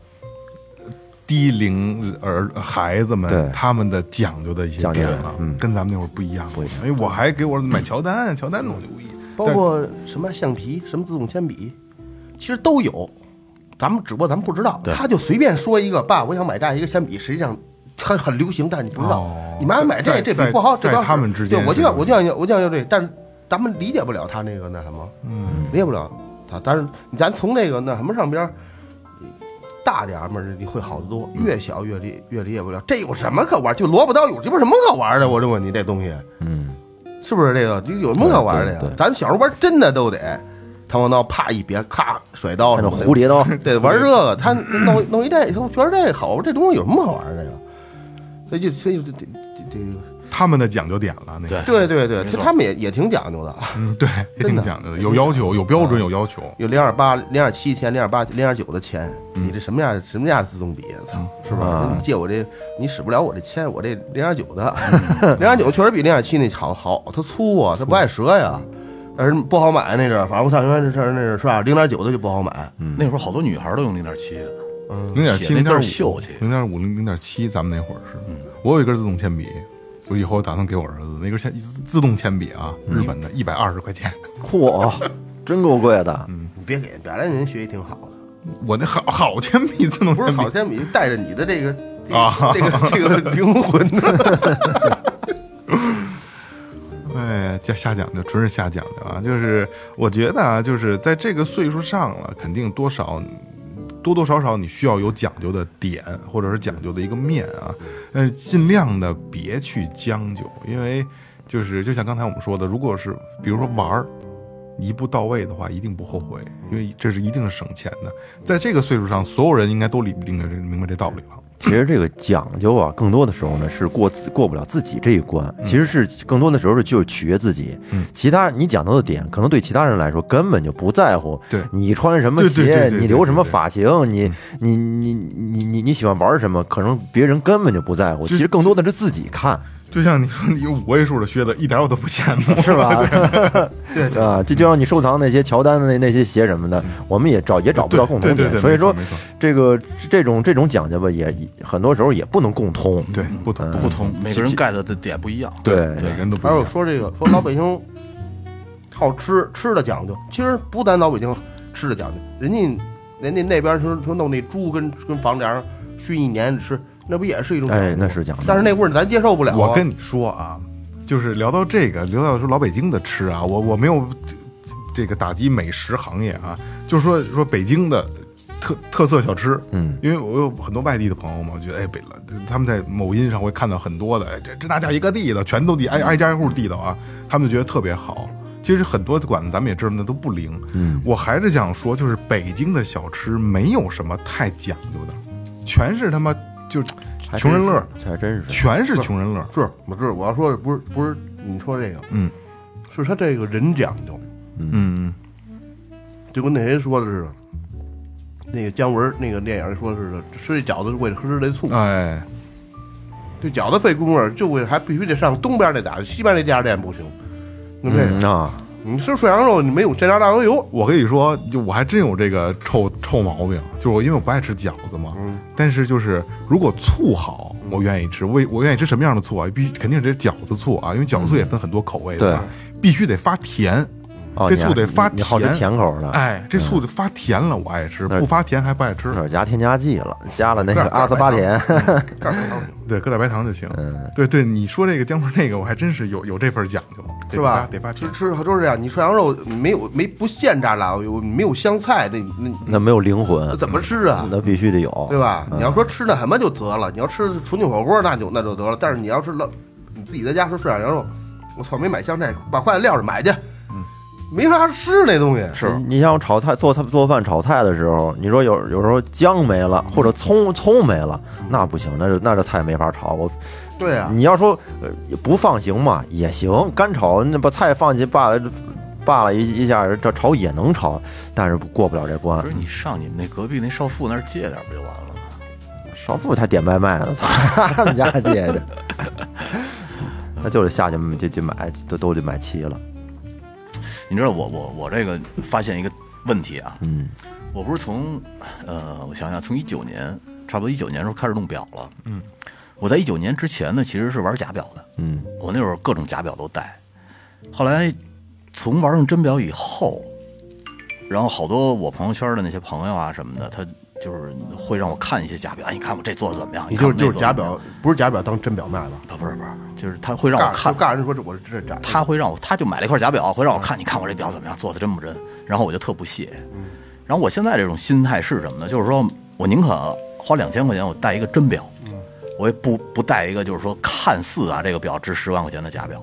低龄儿孩子们他们的讲究的一些讲究点啊，嗯跟咱们那会儿不一样。不一样。哎，我还给我买乔丹，乔丹我就不一样。包括什么橡皮、什么自动铅笔，其实都有，咱们只不过咱们不知道。他就随便说一个，爸，我想买这样一个铅笔，实际上很很流行，但是你不知道。哦你妈买这这笔不好，在这在他们之间对我就要我就要要我就要要这，但是咱们理解不了他那个那什么，嗯，理解不了他。但是咱从那个那什么上边儿。大点儿嘛，你会好得多。越小越理越理解不了，这有什么可玩？就萝卜刀有鸡巴什么可玩的？我就问你这东西，嗯，是不是这个？这有什么可玩的呀咱小时候玩真的都得弹簧刀，啪一别，咔甩刀那蝴蝶刀，对，玩这个，他弄弄一这，我觉得这好，这东西有什么好玩的呀？所以就所以就这这这个，他们的讲究点了，那个。对。对对对，他们也也挺讲究的，嗯，对，也挺讲究的，有要求，有标准，有要求。有零点八、零点七钱、零点八、零点九的钱，你这什么样什么样的自动笔？操，是不是啊？你借我这，你使不了我这铅，我这零点九的，*laughs* 零点九确实比零点七那好好，它粗啊，它不爱折呀。但是不好买那阵儿，反正我上学那阵儿那阵儿是吧？零点九的就不好买，那会儿好多女孩都用零点七的，零点七、写那字儿零点五、零点五、零零点七，咱们那会儿是。我有一根自动铅笔，我以后打算给我儿子那根铅自自动铅笔啊，日本的，一百二十块钱。嚯，真够贵的。嗯你别给，本来人学习挺好的，我那好好铅笔，自动不是铅笔好铅笔带着你的这个这个啊这个这个 *laughs* 灵魂的，*laughs* 哎，瞎瞎讲究，纯是瞎讲究啊！就是我觉得啊，就是在这个岁数上了，肯定多少多多少少你需要有讲究的点，或者是讲究的一个面啊。呃，尽量的别去将就，因为就是就像刚才我们说的，如果是比如说玩儿。一步到位的话，一定不后悔，因为这是一定是省钱的。在这个岁数上，所有人应该都理明白这明白这道理了。其实这个讲究啊，更多的时候呢是过自过不了自己这一关，嗯其实是更多的时候是就是取悦自己。其他你讲到的点，可能对其他人来说根本就不在乎。对你穿什么鞋，你留什么发型，你你你你你你喜欢玩什么，可能别人根本就不在乎。其实更多的是自己看，就像你说，你有五位数的靴子，一点我都不羡慕，*laughs* 是吧？*laughs* 对 *laughs* 啊，就就像你收藏那些乔丹的那那些鞋什么的，我们也找也找不到共同点，对对对，所以说这个这种这种讲究吧，也很多时候也不能共通。对不同不同，每个人 get 的点不一样。对每个人都不还有。说这个说老北京好吃吃的讲究，其实不单老北京吃的讲究，人家人家那边说说弄那猪跟跟房梁熏一年吃，那不也是一种哎，那是讲究。但是那味儿咱接受不了啊。我跟你说啊，就是聊到这个，聊到说老北京的吃啊，我我没有这个打击美食行业啊，就是说说北京的特特色小吃，嗯，因为我有很多外地的朋友嘛，我觉得哎北了，他们在某音上会看到很多的，哎这这那叫一个地道，全都地挨挨家挨户地道啊，他们就觉得特别好。其实很多馆子咱们也知道那都不灵，嗯，我还是想说，就是北京的小吃没有什么太讲究的，全是他妈就还穷人乐，真是还真是。全是穷人乐。是我知道我要说的不是不是你说这个，嗯，是他这个人讲究，嗯，就跟那谁说的似的，那个姜文那个电影说的似的，吃这饺子是为了吃这醋，哎，这饺子费功夫，就为还必须得上东边那家，西边那家店不行，对不对？嗯啊，你吃涮羊肉，你没有蘸料大油油，我跟你说，就我还真有这个臭臭毛病，就是我因为我不爱吃饺子嘛，但是就是如果醋好，我愿意吃。我我愿意吃什么样的醋啊？必须肯定是这饺子醋啊，因为饺子醋也分很多口味的嘛，必须得发甜。哦，这醋得发你你好吃甜甜口的，哎，这醋得发甜了，我爱吃；不发甜还不爱吃。那是加添加剂了，加了那个儿阿斯巴甜。对，搁点白糖就行。对对，你说这个姜文那个，我还真是有有这份讲究，得是吧？得发甜。吃吃都是这样，你涮羊肉没有没不现炸辣油，没有香菜，那那那没有灵魂，怎么吃啊？那必须得有，对吧？你要说吃那什么就得了，你要吃纯净火锅那就那就得了。但是你要是老你自己在家说涮羊肉，我操，没买香菜，把筷子撂着买去，没啥吃那东西。是你你像炒菜做菜做饭炒菜的时候，你说有有时候姜没了或者葱葱没了，那不行，那这那这菜没法炒。我对啊，你要说呃不放行嘛也行，干炒那把菜放进罢了扒拉一一下，这炒也能炒，但是过不了这关不。是你上你们那隔壁那少妇那儿借点不就完了吗？少妇他点外卖呢，操，他们家借的，他就得下去就就买，都都得买齐了。你知道我我我这个发现一个问题啊，嗯，我不是从呃，我想想，从一九年差不多一九年时候开始弄表了，嗯，我在一九年之前呢，其实是玩假表的，嗯，我那会儿各种假表都戴，后来从玩上真表以后，然后好多我朋友圈的那些朋友啊什么的，他就是会让我看一些假表，哎，你看我这做的怎么样？你就是看就是假表，不是假表当真表卖吧？不不是不是，就是他会让我看诉，告诉人说这我这这假的，他会让我，他就买了一块假表，会让我看，你看我这表怎么样，做的真不真？然后我就特不屑。然后我现在这种心态是什么呢？就是说我宁可花两千块钱我戴一个真表，我也不不戴一个就是说看似啊这个表值十万块钱的假表。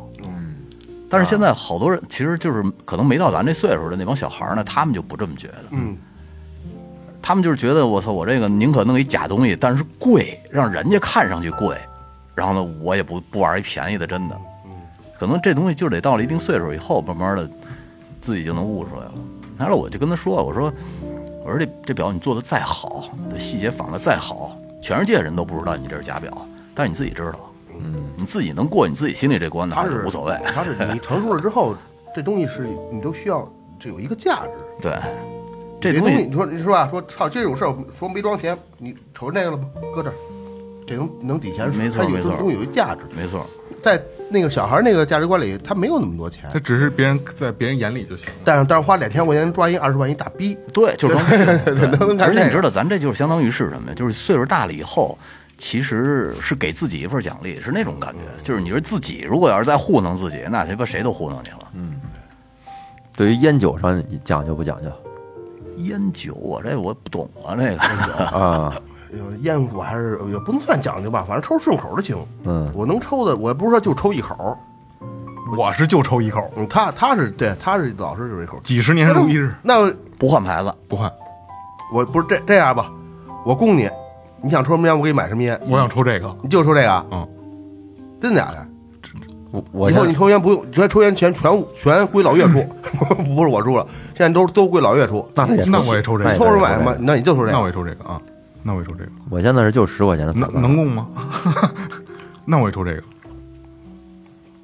但是现在好多人其实就是可能没到咱这岁数的那帮小孩呢，他们就不这么觉得。嗯，他们就是觉得我操，我这个宁可弄一假东西，但是贵，让人家看上去贵，然后呢，我也不不玩一便宜的，真的。可能这东西就得到了一定岁数以后，慢慢的自己就能悟出来了。完了，我就跟他说，我说，我说这这表你做的再好，这细节仿的再好，全世界人都不知道你这是假表，但是你自己知道，嗯，你自己能过你自己心里这关的他是无所谓。他是你成熟了之后，这东西是你都需要这有一个价值。*laughs* 对，这东西你说你说吧，说操，这种事儿说没装钱，你瞅着那个了吧，搁这儿，这能能抵钱，没错没错东西有一价值。没错，在那个小孩那个价值观里，他没有那么多钱他，只是别人在别人眼里就行了。但是但是花两千块钱抓一二十万一大逼，对，就是 *laughs* 而且你知道，咱这就是相当于是什么呀？就是岁数大了以后，其实是给自己一份奖励，是那种感觉。就是你说自己如果要是再糊弄自己，那谁把谁都糊弄你了。嗯对于烟酒上讲究不讲究烟酒，我这我不懂啊，*laughs* 这个啊？呃烟我还是也不能算讲究吧，反正抽顺口的行。嗯，我能抽的，我也不是说就抽一口。我是就抽一口，嗯，他他是对，他是老是就一口。几十年如一日，那不换牌子。不换。我不是这这样吧，我供你，你想抽什么烟，我给你买什么烟，我想抽这个，你就抽这个。嗯，真的假的？我我以后你抽烟不用，全抽烟钱全全归老岳出，*laughs* 不是我出了，现在都都归老岳出。那他也那我也抽这个抽什么抽这个？那你就抽这个。那我也抽这个啊，那我也抽这个，我现在是就十块钱的能，能供吗？*laughs* 那我也抽这个，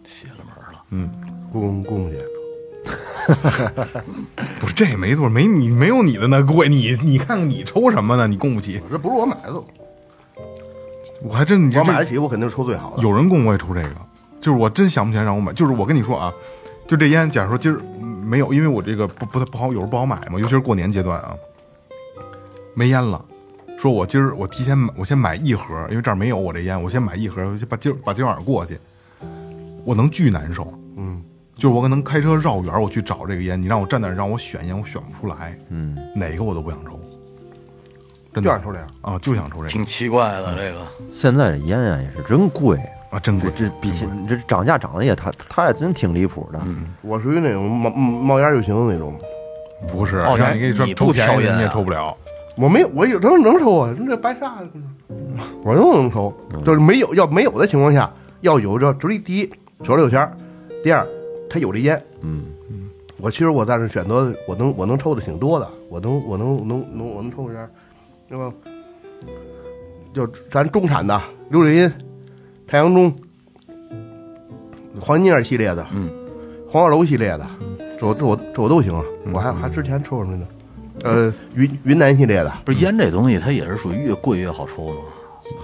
邪了门了，嗯供供去，*laughs* 不是这也没多少，没你没有你的那贵，你你看看你抽什么呢？你供不起，这不是我买的，我还真你这我买得起，我肯定抽最好的。有人供我也抽这个，就是我真想不起来让我买，就是我跟你说啊，就这烟，假如说今儿嗯没有，因为我这个不不太不好，有时候不好买嘛，尤其是过年阶段啊，没烟了，说我今儿我提前买，我先买一盒，因为这儿没有我这烟，我先买一盒，我就把今儿把今晚上过去，我能巨难受，嗯，就是我可能开车绕远儿我去找这个烟，你让我站那儿让我选烟，我选不出来，嗯，哪个我都不想抽，真的就想抽这个。啊，就想抽这个挺奇怪的这个。现在这烟啊也是真贵，啊，真贵，这这比起这涨价涨的也他他也真挺离谱的。我属于那种冒冒烟就行的那种。不是，哦让你给你说不抽便宜你也挑烟啊抽不了。我没有，我有能能抽啊，这白沙，我都能抽。就是没有要没有的情况下，要有这主力第一手里有钱，第二他有这烟。嗯我其实我在这选择，我能我能抽的挺多的，我能我能能能我能抽个烟，对吧？就咱中产的琉璃音、太阳钟、黄金眼系列的，嗯，黄鹤楼系列的，这我这我这我都行啊。我还还之前抽什么呢？呃，云云南系列的，不是烟这东西，它也是属于越贵越好抽吗？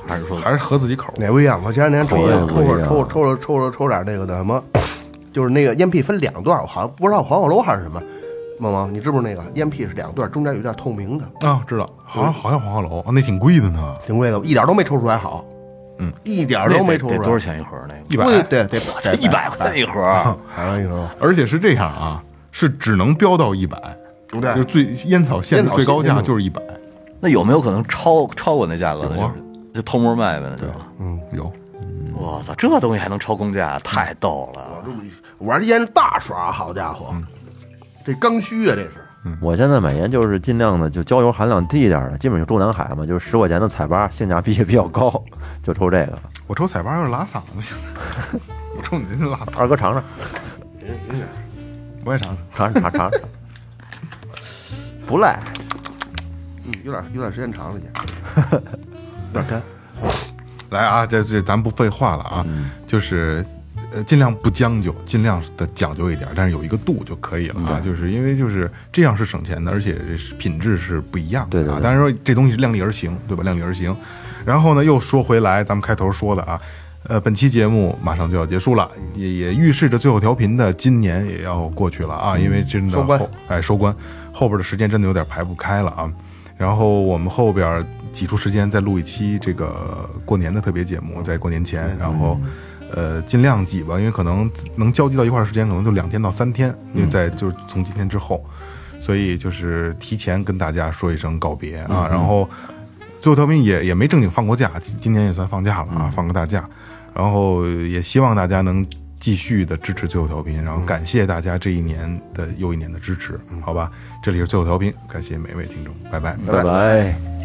还是说还是合自己口儿。哪不一样？我前两天抽抽了抽抽了抽了抽点那个那什么，就是那个烟屁分两段，我好像不知道黄鹤楼还是什么。萌萌，你知不知道那个烟屁是两段，中间有一段透明的，啊，知道，好像好像黄鹤楼啊，那挺贵的呢，挺贵的，一点都没抽出来好。嗯，一点都没抽出来。得得多少？钱一盒那个？一百，对对，才一百块钱一盒，*laughs* 还有一盒，而且是这样啊，是只能标到一百，对就是最烟草线的最高价就是一百，那有没有可能超超过那价格呢？就是就偷摸卖呗，对吧。嗯，有，我操，这东西还能超公价，太逗了！玩烟大耍，好家伙，这刚需啊，这是。我现在买烟就是尽量的就焦油含量低一点的，基本就中南海嘛，就是十块钱的彩八，性价比也比较高，就抽这个了。我抽彩八就是拉嗓子，*laughs* 我抽你这拉嗓子，二哥尝尝，我也尝尝。尝尝尝尝尝，不赖。嗯，有点有点时间长了也，*laughs* 有点干。来啊，这这咱不废话了啊，就是呃尽量不将就，尽量的讲究一点，但是有一个度就可以了啊。就是因为就是这样是省钱的，而且品质是不一样的当然说这东西量力而行，对吧？量力而行。然后呢，又说回来，咱们开头说的啊，呃，本期节目马上就要结束了，也也预示着最后调频的今年也要过去了啊，因为真的哎收官，后边的时间真的有点排不开了啊。然后我们后边挤出时间再录一期这个过年的特别节目，在过年前，然后呃尽量挤吧，因为可能能交集到一块儿的时间可能就两天到三天，因为在就是从今天之后，所以就是提前跟大家说一声告别啊，然后最后调频也也没正经放过假，今今年也算放假了啊，放个大假，然后也希望大家能继续的支持最后调频，然后感谢大家这一年的又一年的支持，好吧？这里是最后调频，感谢每位听众，拜拜，拜拜。